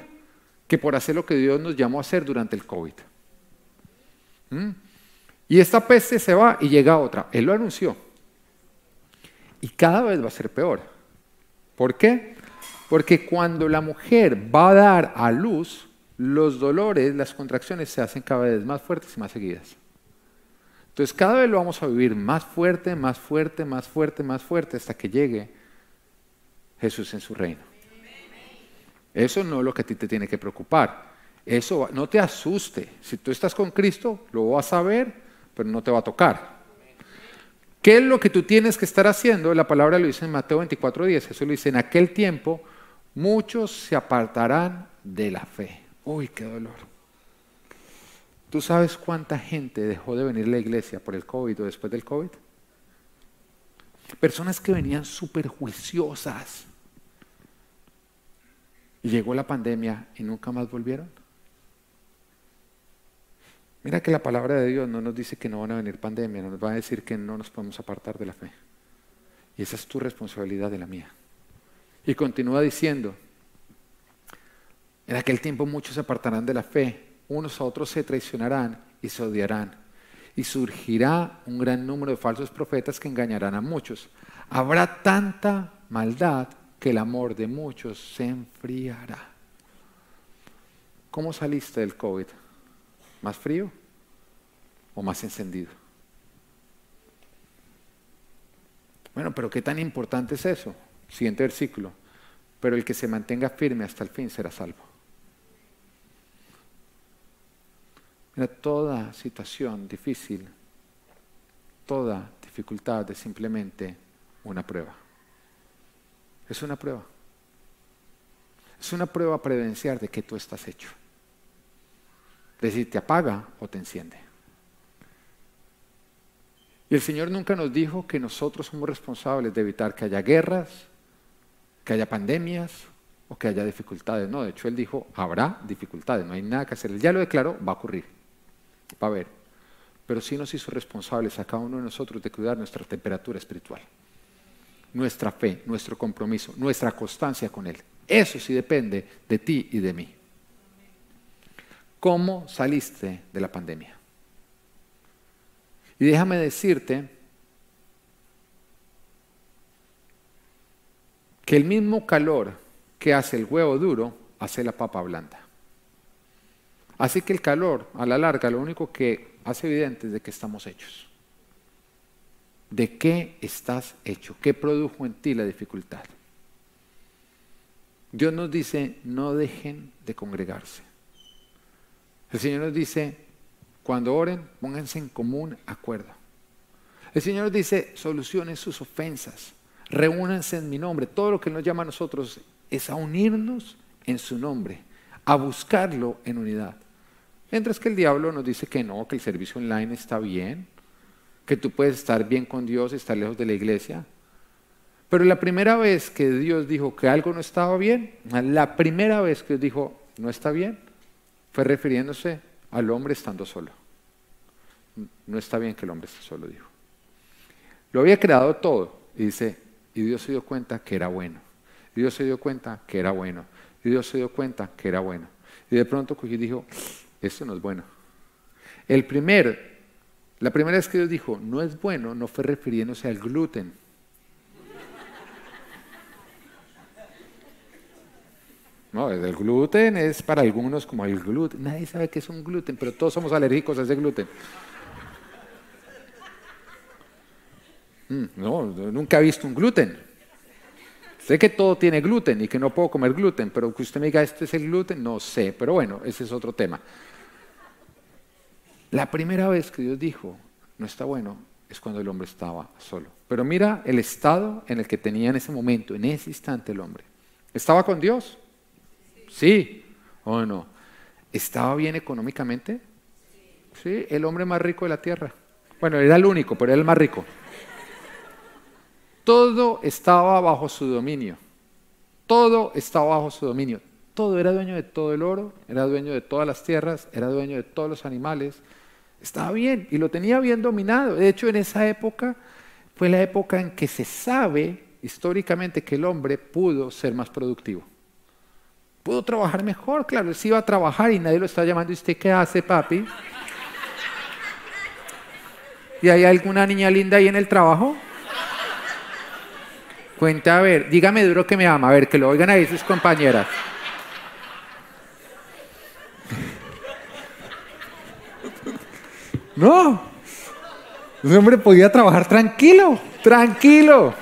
A: que por hacer lo que Dios nos llamó a hacer durante el COVID. ¿Mm? Y esta peste se va y llega otra. Él lo anunció. Y cada vez va a ser peor. ¿Por qué? Porque cuando la mujer va a dar a luz, los dolores, las contracciones se hacen cada vez más fuertes y más seguidas. Entonces cada vez lo vamos a vivir más fuerte, más fuerte, más fuerte, más fuerte hasta que llegue Jesús en su reino. Eso no es lo que a ti te tiene que preocupar. Eso no te asuste. Si tú estás con Cristo, lo vas a ver, pero no te va a tocar. ¿Qué es lo que tú tienes que estar haciendo? La palabra lo dice en Mateo 24:10. Jesús lo dice, en aquel tiempo muchos se apartarán de la fe. Uy, qué dolor. ¿Tú sabes cuánta gente dejó de venir a la iglesia por el COVID o después del COVID? Personas que venían súper juiciosas. Y llegó la pandemia y nunca más volvieron. Mira que la palabra de Dios no nos dice que no van a venir pandemia, no nos va a decir que no nos podemos apartar de la fe. Y esa es tu responsabilidad de la mía. Y continúa diciendo, en aquel tiempo muchos se apartarán de la fe, unos a otros se traicionarán y se odiarán. Y surgirá un gran número de falsos profetas que engañarán a muchos. Habrá tanta maldad que el amor de muchos se enfriará. ¿Cómo saliste del COVID? ¿Más frío o más encendido? Bueno, pero ¿qué tan importante es eso? Siguiente versículo. Pero el que se mantenga firme hasta el fin será salvo. Mira, toda situación difícil, toda dificultad es simplemente una prueba. Es una prueba. Es una prueba para evidenciar de qué tú estás hecho. De si te apaga o te enciende. Y el Señor nunca nos dijo que nosotros somos responsables de evitar que haya guerras, que haya pandemias o que haya dificultades. No, de hecho Él dijo, habrá dificultades, no hay nada que hacer. Él ya lo declaró, va a ocurrir va a haber. Pero sí nos hizo responsables a cada uno de nosotros de cuidar nuestra temperatura espiritual, nuestra fe, nuestro compromiso, nuestra constancia con Él. Eso sí depende de ti y de mí. ¿Cómo saliste de la pandemia? Y déjame decirte que el mismo calor que hace el huevo duro hace la papa blanda. Así que el calor, a la larga, lo único que hace evidente es de qué estamos hechos. ¿De qué estás hecho? ¿Qué produjo en ti la dificultad? Dios nos dice, no dejen de congregarse. El Señor nos dice, cuando oren, pónganse en común acuerdo. El Señor nos dice, solucionen sus ofensas, reúnanse en mi nombre. Todo lo que nos llama a nosotros es a unirnos en su nombre, a buscarlo en unidad. Mientras que el diablo nos dice que no, que el servicio online está bien, que tú puedes estar bien con Dios y estar lejos de la iglesia. Pero la primera vez que Dios dijo que algo no estaba bien, la primera vez que Dios dijo no está bien, fue refiriéndose al hombre estando solo. No está bien que el hombre esté solo, dijo. Lo había creado todo, y dice, y Dios se dio cuenta que era bueno. Y Dios se dio cuenta que era bueno. Y Dios se dio cuenta que era bueno. Y de pronto cogió dijo, esto no es bueno. El primer, la primera vez que Dios dijo, no es bueno, no fue refiriéndose al gluten. No, el gluten es para algunos como el gluten. Nadie sabe qué es un gluten, pero todos somos alérgicos a ese gluten. Mm, no, nunca he visto un gluten. Sé que todo tiene gluten y que no puedo comer gluten, pero que usted me diga, ¿este es el gluten? No sé, pero bueno, ese es otro tema. La primera vez que Dios dijo, no está bueno, es cuando el hombre estaba solo. Pero mira el estado en el que tenía en ese momento, en ese instante el hombre. ¿Estaba con Dios? Sí o no. ¿Estaba bien económicamente? Sí, el hombre más rico de la tierra. Bueno, era el único, pero era el más rico. Todo estaba bajo su dominio. Todo estaba bajo su dominio. Todo era dueño de todo el oro, era dueño de todas las tierras, era dueño de todos los animales. Estaba bien y lo tenía bien dominado. De hecho, en esa época fue la época en que se sabe históricamente que el hombre pudo ser más productivo. Pudo trabajar mejor, claro, él iba a trabajar y nadie lo está llamando. ¿Y usted qué hace, papi? ¿Y hay alguna niña linda ahí en el trabajo? Cuenta, a ver, dígame duro que me ama, a ver, que lo oigan ahí sus compañeras. No, ese hombre podía trabajar tranquilo, tranquilo.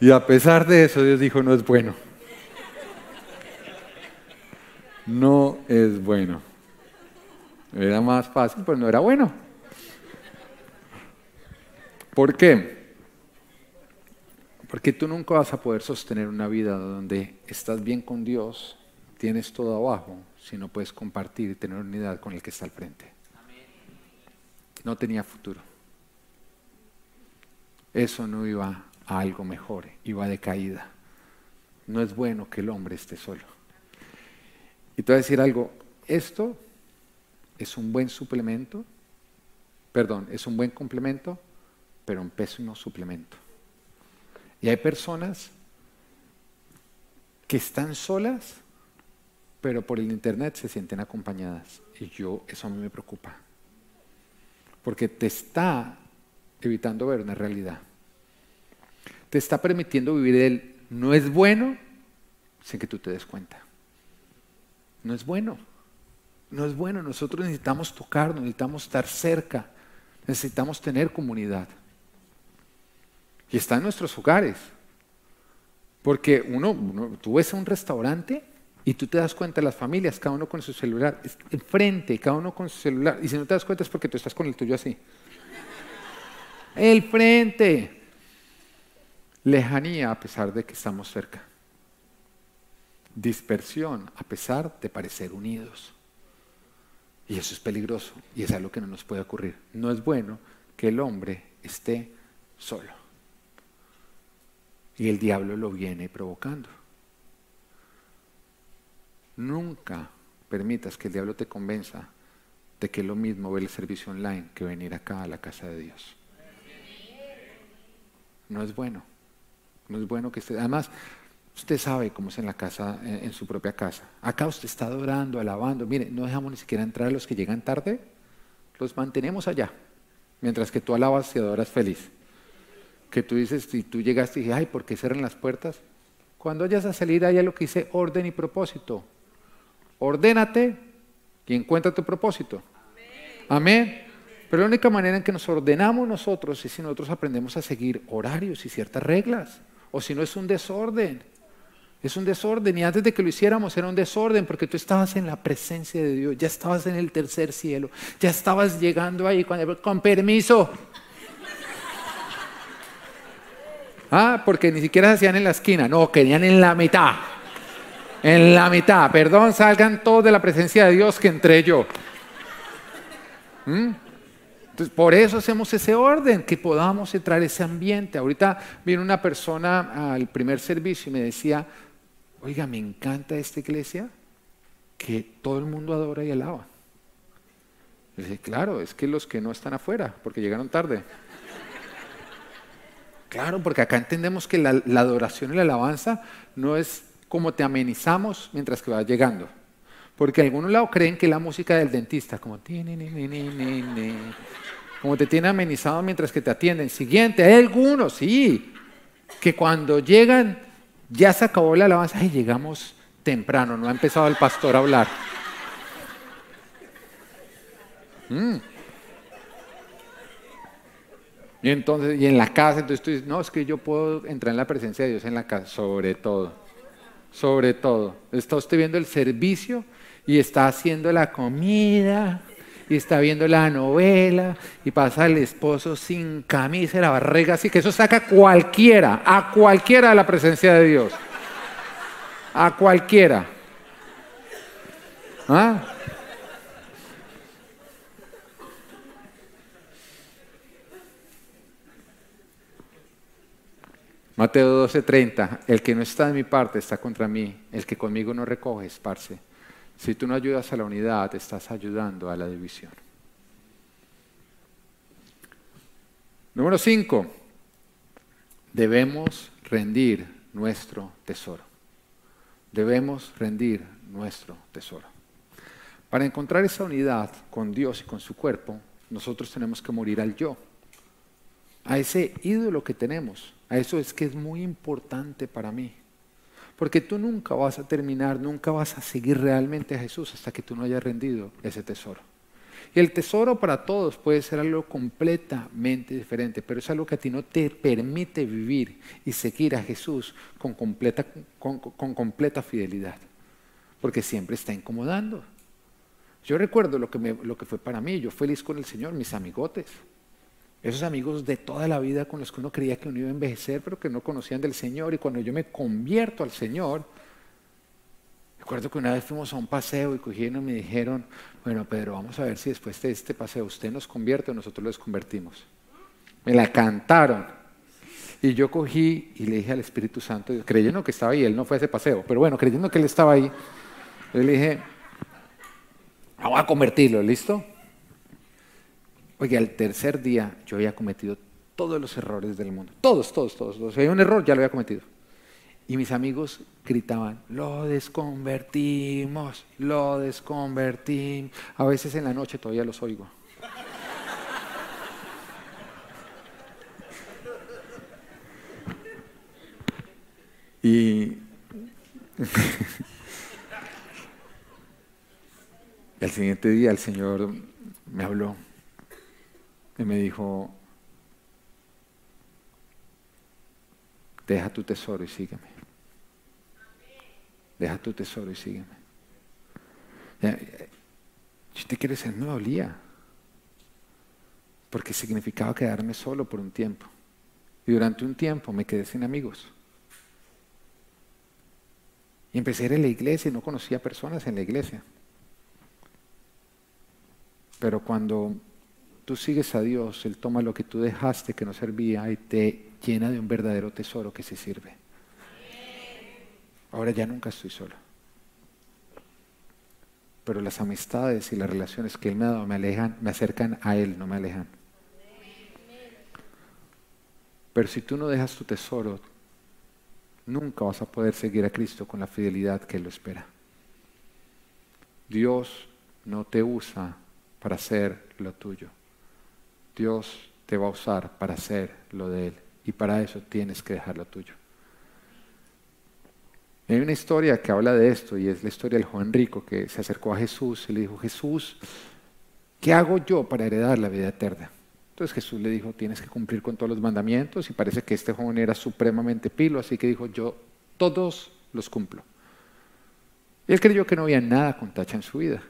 A: Y a pesar de eso, Dios dijo, no es bueno. No es bueno. Era más fácil, pero no era bueno. ¿Por qué? Porque tú nunca vas a poder sostener una vida donde estás bien con Dios, tienes todo abajo, si no puedes compartir y tener unidad con el que está al frente. No tenía futuro. Eso no iba a algo mejor, iba de caída. No es bueno que el hombre esté solo. Y te voy a decir algo, esto es un buen suplemento, perdón, es un buen complemento, pero un pésimo suplemento. Y hay personas que están solas, pero por el Internet se sienten acompañadas. Y yo, eso a mí me preocupa. Porque te está evitando ver una realidad. Te está permitiendo vivir el no es bueno sin que tú te des cuenta. No es bueno. No es bueno. Nosotros necesitamos tocarnos, necesitamos estar cerca, necesitamos tener comunidad. Y está en nuestros hogares. Porque uno, tú ves a un restaurante y tú te das cuenta las familias, cada uno con su celular, enfrente, cada uno con su celular. Y si no te das cuenta es porque tú estás con el tuyo así. El frente. Lejanía a pesar de que estamos cerca. Dispersión a pesar de parecer unidos. Y eso es peligroso y es algo que no nos puede ocurrir. No es bueno que el hombre esté solo. Y el diablo lo viene provocando. Nunca permitas que el diablo te convenza de que es lo mismo ver el servicio online que venir acá a la casa de Dios. No es bueno. No es bueno que esté. Además, usted sabe cómo es en la casa, en, su propia casa. Acá usted está adorando, alabando. Mire, no dejamos ni siquiera entrar a los que llegan tarde. los mantenemos allá, mientras que tú alabas y adoras feliz. Que tú dices, si tú llegaste y dices, ay, ¿por qué cierran las puertas? Cuando vayas a salir, haya lo que dice orden y propósito. Ordénate y encuentra tu propósito. Amén. Pero la única manera en que nos ordenamos nosotros es si nosotros aprendemos a seguir horarios y ciertas reglas. O si no es un desorden. Es un desorden y antes de que lo hiciéramos era un desorden porque tú estabas en la presencia de Dios, ya estabas en el tercer cielo, ya estabas llegando ahí con, con permiso. Ah, porque ni siquiera se hacían en la esquina, no, querían en la mitad. En la mitad, perdón, salgan todos de la presencia de Dios que entré yo. ¿Mm? Entonces, por eso hacemos ese orden, que podamos entrar ese ambiente. Ahorita vino una persona al primer servicio y me decía, oiga, me encanta esta iglesia que todo el mundo adora y alaba. Y dije, claro, es que los que no están afuera, porque llegaron tarde. Claro, porque acá entendemos que la, adoración y la alabanza no es como te amenizamos mientras que vas llegando. Porque algunos lados creen que la música del dentista, como como te tiene amenizado mientras que te atienden. Siguiente, hay algunos, sí, que cuando llegan ya se acabó la alabanza y llegamos temprano, no ha empezado el pastor a hablar. Mm. Y entonces, y en la casa, entonces tú dices, no, es que yo puedo entrar en la presencia de Dios en la casa, sobre todo, sobre todo. Está usted viendo el servicio y está haciendo la comida y está viendo la novela y pasa el esposo sin camisa y la barriga así, que eso saca a cualquiera, a cualquiera de la presencia de Dios. A cualquiera. ¿Ah? Mateo 12:30, el que no está de mi parte está contra mí, el que conmigo no recoge, esparce. Si tú no ayudas a la unidad, estás ayudando a la división. Número 5, debemos rendir nuestro tesoro. Debemos rendir nuestro tesoro. Para encontrar esa unidad con Dios y con su cuerpo, nosotros tenemos que morir al yo, a ese ídolo que tenemos, a eso es que es muy importante para mí. Porque tú nunca vas a terminar, nunca vas a seguir realmente a Jesús hasta que tú no hayas rendido ese tesoro. Y el tesoro para todos puede ser algo completamente diferente, pero es algo que a ti no te permite vivir y seguir a Jesús con completa, con, completa fidelidad, porque siempre está incomodando. Yo recuerdo lo que, lo que fue para mí, yo feliz con el Señor, mis amigotes. Esos amigos de toda la vida con los que uno creía que uno iba a envejecer, pero que no conocían del Señor. Y cuando yo me convierto al Señor, recuerdo que una vez fuimos a un paseo y cogieron y me dijeron, bueno, Pedro, vamos a ver si después de este paseo usted nos convierte o nosotros los convertimos. Me la cantaron. Y yo cogí y le dije al Espíritu Santo, creyendo que estaba ahí, él no fue a ese paseo, pero bueno, creyendo que él estaba ahí, yo le dije, vamos a convertirlo, ¿listo? Oye, al tercer día yo había cometido todos los errores del mundo. Todos, todos, todos. todos. Si hay un error, ya lo había cometido. Y mis amigos gritaban, lo desconvertimos, lo desconvertimos. A veces en la noche todavía los oigo. Y <laughs> el siguiente día el Señor me habló y me dijo, deja tu tesoro y sígueme. Deja tu tesoro y sígueme. Si te quieres ser, me dolía. Porque significaba quedarme solo por un tiempo. Y durante un tiempo me quedé sin amigos. Y empecé a ir a la iglesia y no conocía personas en la iglesia. Pero cuando tú sigues a Dios, Él toma lo que tú dejaste que no servía y te llena de un verdadero tesoro que se sirve. Ahora ya nunca estoy solo. Pero las amistades y las relaciones que Él me ha dado me alejan, me acercan a Él, no me alejan. Pero si tú no dejas tu tesoro, nunca vas a poder seguir a Cristo con la fidelidad que Él lo espera. Dios no te usa para hacer lo tuyo. Dios te va a usar para hacer lo de Él. Y para eso tienes que dejar lo tuyo. Hay una historia que habla de esto y es la historia del joven rico que se acercó a Jesús y le dijo, Jesús, ¿qué hago yo para heredar la vida eterna? Entonces Jesús le dijo, tienes que cumplir con todos los mandamientos y parece que este joven era supremamente pilo, así que dijo, yo todos los cumplo. Y él creyó que no había nada con tacha en su vida.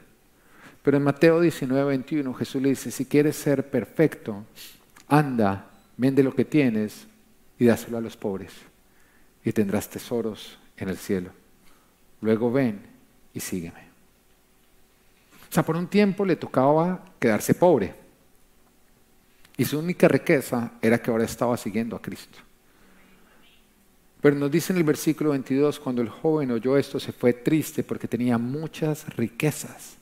A: Pero en Mateo 19, 21 Jesús le dice, si quieres ser perfecto, anda, vende lo que tienes y dáselo a los pobres y tendrás tesoros en el cielo. Luego ven y sígueme. O sea, por un tiempo le tocaba quedarse pobre. Y su única riqueza era que ahora estaba siguiendo a Cristo. Pero nos dice en el versículo 22, cuando el joven oyó esto, se fue triste porque tenía muchas riquezas.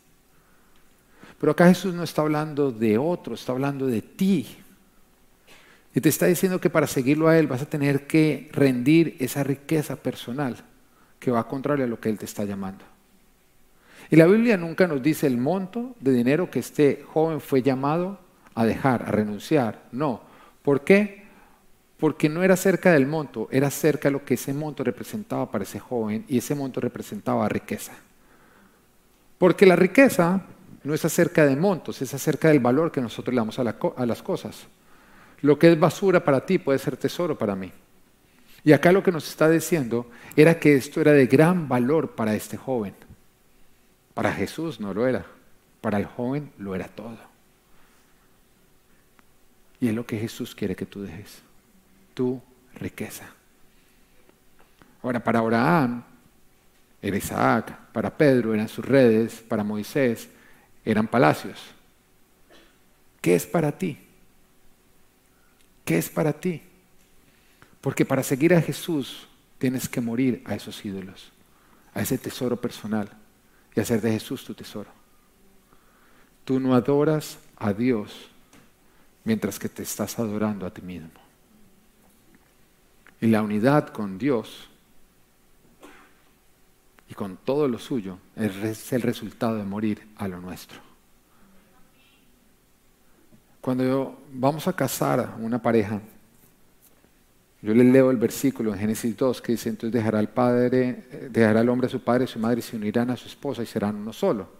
A: Pero acá Jesús no está hablando de otro, está hablando de ti. Y te está diciendo que para seguirlo a Él vas a tener que rendir esa riqueza personal que va contrario a lo que Él te está llamando. Y la Biblia nunca nos dice el monto de dinero que este joven fue llamado a dejar, a renunciar. No. ¿Por qué? Porque no era cerca del monto, era cerca de lo que ese monto representaba para ese joven y ese monto representaba riqueza. Porque la riqueza no es acerca de montos, es acerca del valor que nosotros le damos a, las cosas. Lo que es basura para ti puede ser tesoro para mí. Y acá lo que nos está diciendo era que esto era de gran valor para este joven. Para Jesús no lo era, para el joven lo era todo. Y es lo que Jesús quiere que tú dejes, tu riqueza. Ahora, para Abraham era Isaac, para Pedro eran sus redes, para Moisés eran palacios. ¿Qué es para ti? ¿Qué es para ti? Porque para seguir a Jesús tienes que morir a esos ídolos, a ese tesoro personal y hacer de Jesús tu tesoro. Tú no adoras a Dios mientras que te estás adorando a ti mismo. Y la unidad con Dios y con todo lo suyo es el resultado de morir a lo nuestro. Cuando vamos a casar a una pareja, yo les leo el versículo en Génesis 2 que dice, entonces dejará al padre, dejará al hombre a su padre y su madre y se unirán a su esposa y serán uno solo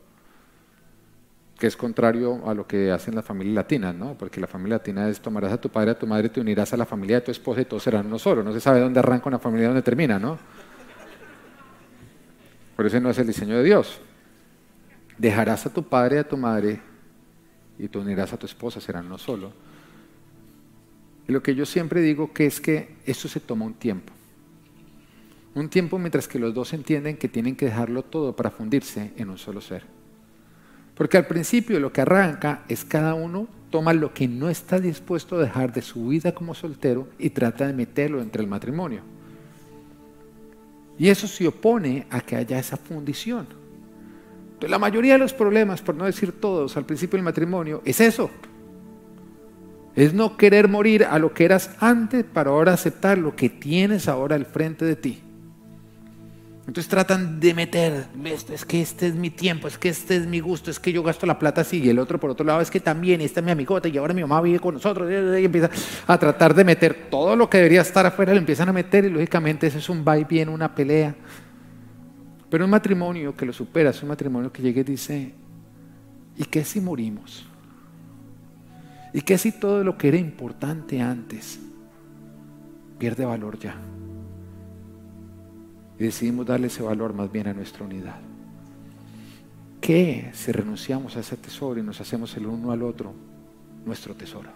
A: que es contrario a lo que hacen las familias latinas, ¿no? Porque la familia latina es tomarás a tu padre, a tu madre, te unirás a la familia de tu esposa y todos serán uno solo. No se sabe dónde arranca una familia dónde termina, ¿no? Por eso no es el diseño de Dios. Dejarás a tu padre y a tu madre y te unirás a tu esposa, serán uno solo. Y lo que yo siempre digo que es que esto se toma un tiempo. Un tiempo mientras que los dos entienden que tienen que dejarlo todo para fundirse en un solo ser. Porque al principio lo que arranca es cada uno toma lo que no está dispuesto a dejar de su vida como soltero y trata de meterlo entre el matrimonio. Y eso se opone a que haya esa fundición. Entonces, la mayoría de los problemas, por no decir todos, al principio del matrimonio, es eso. Es no querer morir a lo que eras antes para ahora aceptar lo que tienes ahora al frente de ti. Entonces tratan de meter, es que este es mi tiempo, es que este es mi gusto, es que yo gasto la plata así, y el otro por otro lado es que también, esta es mi amigota, y ahora mi mamá vive con nosotros, y empieza a tratar de meter todo lo que debería estar afuera, lo empiezan a meter, y lógicamente eso es un va y viene, una pelea. Pero un matrimonio que lo supera es un matrimonio que llega y dice, ¿y qué si morimos? ¿Y qué si todo lo que era importante antes pierde valor ya? Y decidimos darle ese valor más bien a nuestra unidad. ¿Qué si renunciamos a ese tesoro y nos hacemos el uno al otro nuestro tesoro?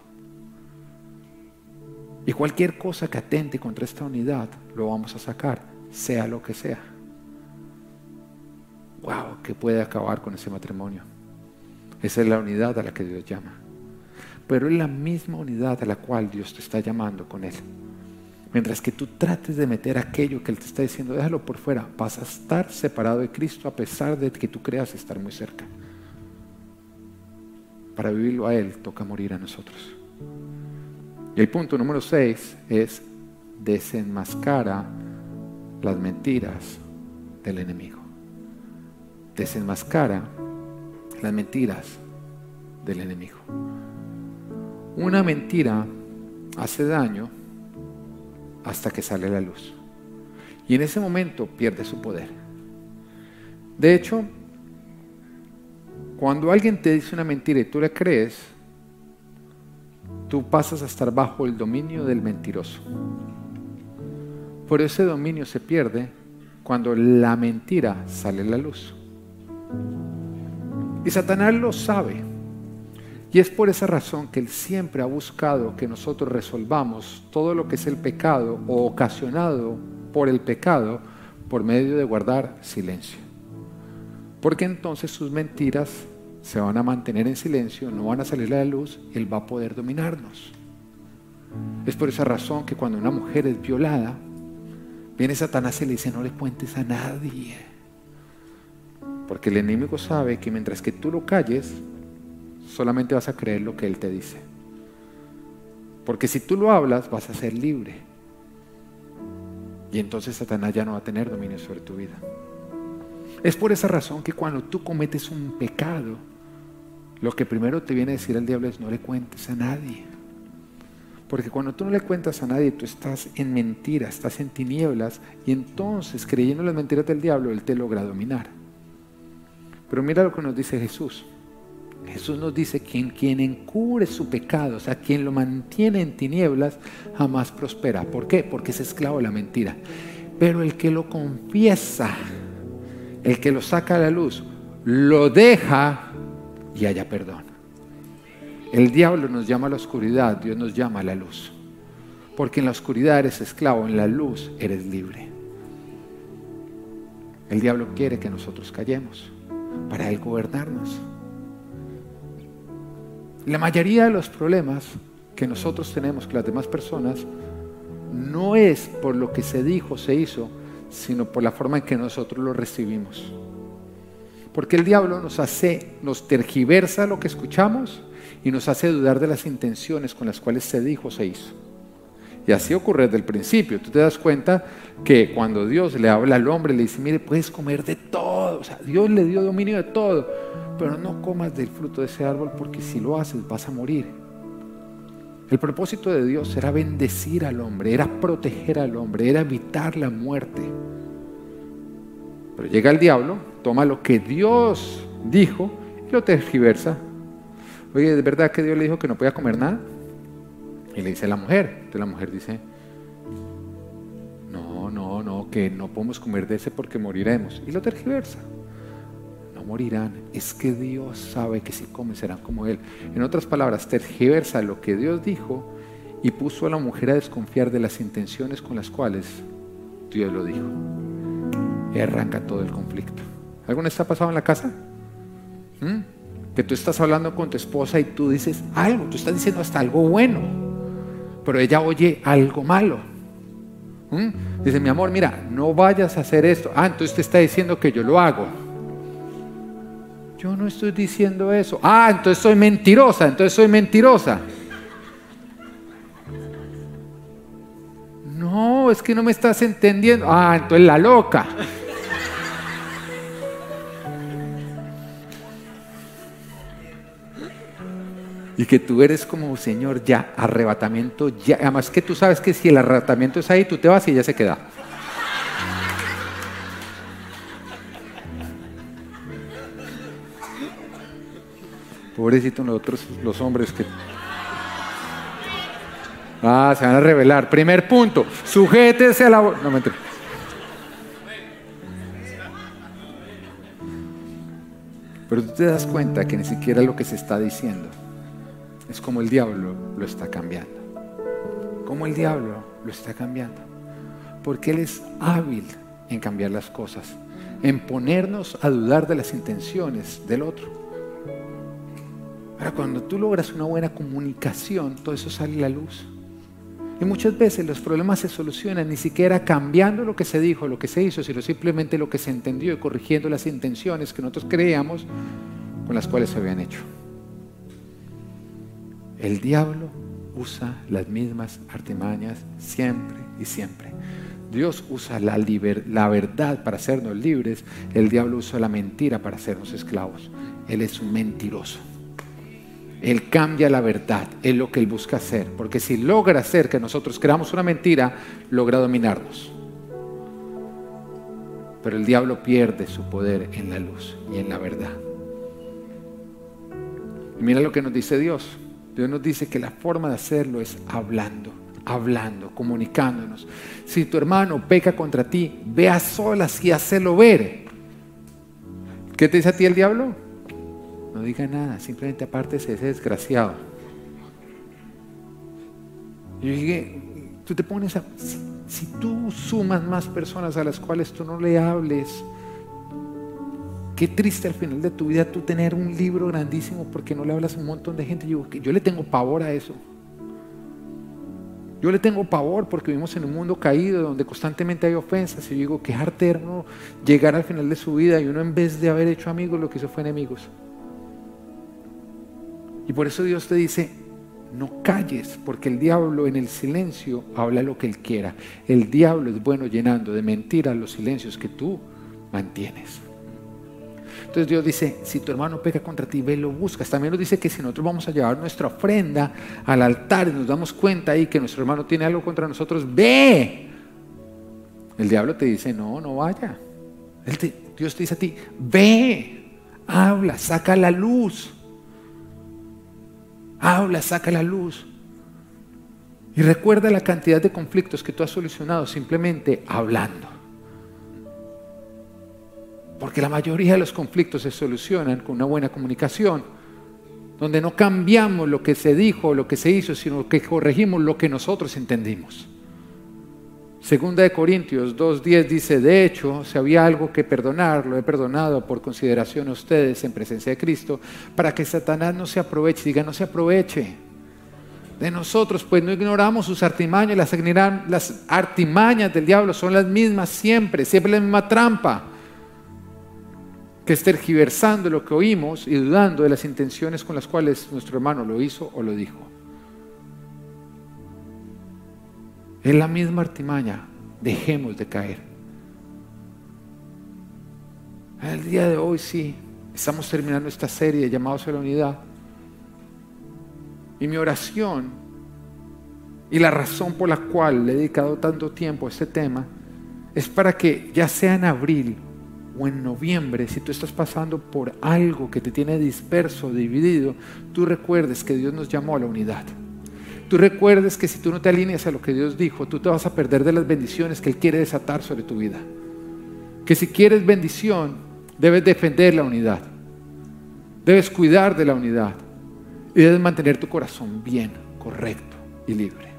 A: Y cualquier cosa que atente contra esta unidad lo vamos a sacar, sea lo que sea. ¡Wow! Que puede acabar con ese matrimonio. Esa es la unidad a la que Dios llama. Pero es la misma unidad a la cual Dios te está llamando con Él. Mientras que tú trates de meter aquello que Él te está diciendo, déjalo por fuera, vas a estar separado de Cristo a pesar de que tú creas estar muy cerca. Para vivirlo a Él toca morir a nosotros. Y el punto número 6 es desenmascara las mentiras del enemigo. Desenmascara las mentiras del enemigo. Una mentira hace daño hasta que sale la luz. Y en ese momento pierde su poder. De hecho, cuando alguien te dice una mentira y tú le crees, tú pasas a estar bajo el dominio del mentiroso. Por ese dominio se pierde cuando la mentira sale a la luz. Y Satanás lo sabe. Y es por esa razón que Él siempre ha buscado que nosotros resolvamos todo lo que es el pecado o ocasionado por el pecado por medio de guardar silencio. Porque entonces sus mentiras se van a mantener en silencio, no van a salir a la luz, Él va a poder dominarnos. Es por esa razón que cuando una mujer es violada, viene Satanás y le dice, no le cuentes a nadie. Porque el enemigo sabe que mientras que tú lo calles, solamente vas a creer lo que Él te dice. Porque si tú lo hablas, vas a ser libre. Y entonces Satanás ya no va a tener dominio sobre tu vida. Es por esa razón que cuando tú cometes un pecado, lo que primero te viene a decir el diablo es no le cuentes a nadie. Porque cuando tú no le cuentas a nadie, tú estás en mentira, estás en tinieblas y entonces creyendo las mentiras del diablo, él te logra dominar. Pero mira lo que nos dice Jesús. Jesús nos dice que quien encubre su pecado, o sea, quien lo mantiene en tinieblas, jamás prospera. ¿Por qué? Porque es esclavo de la mentira. Pero el que lo confiesa, el que lo saca a la luz, lo deja y haya perdón. El diablo nos llama a la oscuridad, Dios nos llama a la luz. Porque en la oscuridad eres esclavo, en la luz eres libre. El diablo quiere que nosotros callemos para él gobernarnos. La mayoría de los problemas que nosotros tenemos con las demás personas no es por lo que se dijo, se hizo, sino por la forma en que nosotros lo recibimos. Porque el diablo nos hace, nos tergiversa lo que escuchamos y nos hace dudar de las intenciones con las cuales se dijo, se hizo. Y así ocurre desde el principio. Tú te das cuenta que cuando Dios le habla al hombre, le dice, mire, puedes comer de todo. O sea, Dios le dio dominio de todo pero no comas del fruto de ese árbol porque si lo haces vas a morir. El propósito de Dios era bendecir al hombre, era proteger al hombre, era evitar la muerte. Pero llega el diablo, toma lo que Dios dijo y lo tergiversa. Oye, ¿de verdad que Dios le dijo que no podía comer nada? Y le dice a la mujer. Entonces la mujer dice, no, no, no, que no podemos comer de ese porque moriremos. Y lo tergiversa morirán. Es que Dios sabe que si comen serán como Él. En otras palabras, tergiversa lo que Dios dijo y puso a la mujer a desconfiar de las intenciones con las cuales Dios lo dijo. Y arranca todo el conflicto. ¿Alguna vez ha pasado en la casa? ¿Mm? Que tú estás hablando con tu esposa y tú dices algo, tú estás diciendo hasta algo bueno, pero ella oye algo malo. ¿Mm? Dice, mi amor, mira, no vayas a hacer esto. Ah, entonces te está diciendo que yo lo hago. Yo no estoy diciendo eso. Ah, entonces soy mentirosa, entonces soy mentirosa. No, es que no me estás entendiendo. Ah, entonces la loca. Y que tú eres como, Señor, ya, arrebatamiento, ya. Además que tú sabes que si el arrebatamiento es ahí, tú te vas y ya se queda. Pobrecito nosotros, los hombres que... Ah, se van a revelar. Primer punto, sujétese a la... No me Pero tú te das cuenta que ni siquiera lo que se está diciendo es como el diablo lo está cambiando. Como el diablo lo está cambiando. Porque Él es hábil en cambiar las cosas, en ponernos a dudar de las intenciones del otro. Cuando tú logras una buena comunicación, todo eso sale a la luz. Y muchas veces los problemas se solucionan ni siquiera cambiando lo que se dijo, lo que se hizo, sino simplemente lo que se entendió y corrigiendo las intenciones que nosotros creíamos con las cuales se habían hecho. El diablo usa las mismas artimañas siempre y siempre. Dios usa la, la verdad para hacernos libres, el diablo usa la mentira para hacernos esclavos. Él es un mentiroso. Él cambia la verdad, es lo que Él busca hacer. Porque si logra hacer que nosotros creamos una mentira, logra dominarnos. Pero el diablo pierde su poder en la luz y en la verdad. Y mira lo que nos dice Dios. Dios nos dice que la forma de hacerlo es hablando, hablando, comunicándonos. Si tu hermano peca contra ti, ve a solas y hazlo ver. ¿Qué te dice a ti el diablo? No diga nada, simplemente apártese ese desgraciado. Yo dije, tú te pones a... Si, tú sumas más personas a las cuales tú no le hables, qué triste al final de tu vida tú tener un libro grandísimo porque no le hablas a un montón de gente. Yo, yo le tengo pavor a eso. Yo le tengo pavor porque vivimos en un mundo caído donde constantemente hay ofensas. Y yo digo, qué eterno llegar al final de su vida y uno en vez de haber hecho amigos lo que hizo fue enemigos. Y por eso Dios te dice, no calles, porque el diablo en el silencio habla lo que él quiera. El diablo es bueno llenando de mentiras los silencios que tú mantienes. Entonces Dios dice, si tu hermano peca contra ti, ve lo buscas. También nos dice que si nosotros vamos a llevar nuestra ofrenda al altar y nos damos cuenta ahí que nuestro hermano tiene algo contra nosotros, ve. El diablo te dice, no, no vaya. Dios te dice a ti, ve, habla, saca la luz. Habla, saca la luz. Y recuerda la cantidad de conflictos que tú has solucionado simplemente hablando. Porque la mayoría de los conflictos se solucionan con una buena comunicación, donde no cambiamos lo que se dijo o lo que se hizo, sino que corregimos lo que nosotros entendimos. Segunda de Corintios 2.10 dice, de hecho, si había algo que perdonar, lo he perdonado por consideración a ustedes en presencia de Cristo, para que Satanás no se aproveche, diga, no se aproveche de nosotros, pues no ignoramos sus artimañas, las, artimañas del diablo son las mismas siempre, siempre la misma trampa, que es tergiversando lo que oímos y dudando de las intenciones con las cuales nuestro hermano lo hizo o lo dijo. Es la misma artimaña. Dejemos de caer. El día de hoy sí, estamos terminando esta serie llamados a la unidad. Y mi oración y la razón por la cual le he dedicado tanto tiempo a este tema es para que ya sea en abril o en noviembre, si tú estás pasando por algo que te tiene disperso, dividido, tú recuerdes que Dios nos llamó a la unidad tú recuerdes que si tú no te alineas a lo que Dios dijo, tú te vas a perder de las bendiciones que Él quiere desatar sobre tu vida. Que si quieres bendición, debes defender la unidad. Debes cuidar de la unidad. Y debes mantener tu corazón bien, correcto y libre.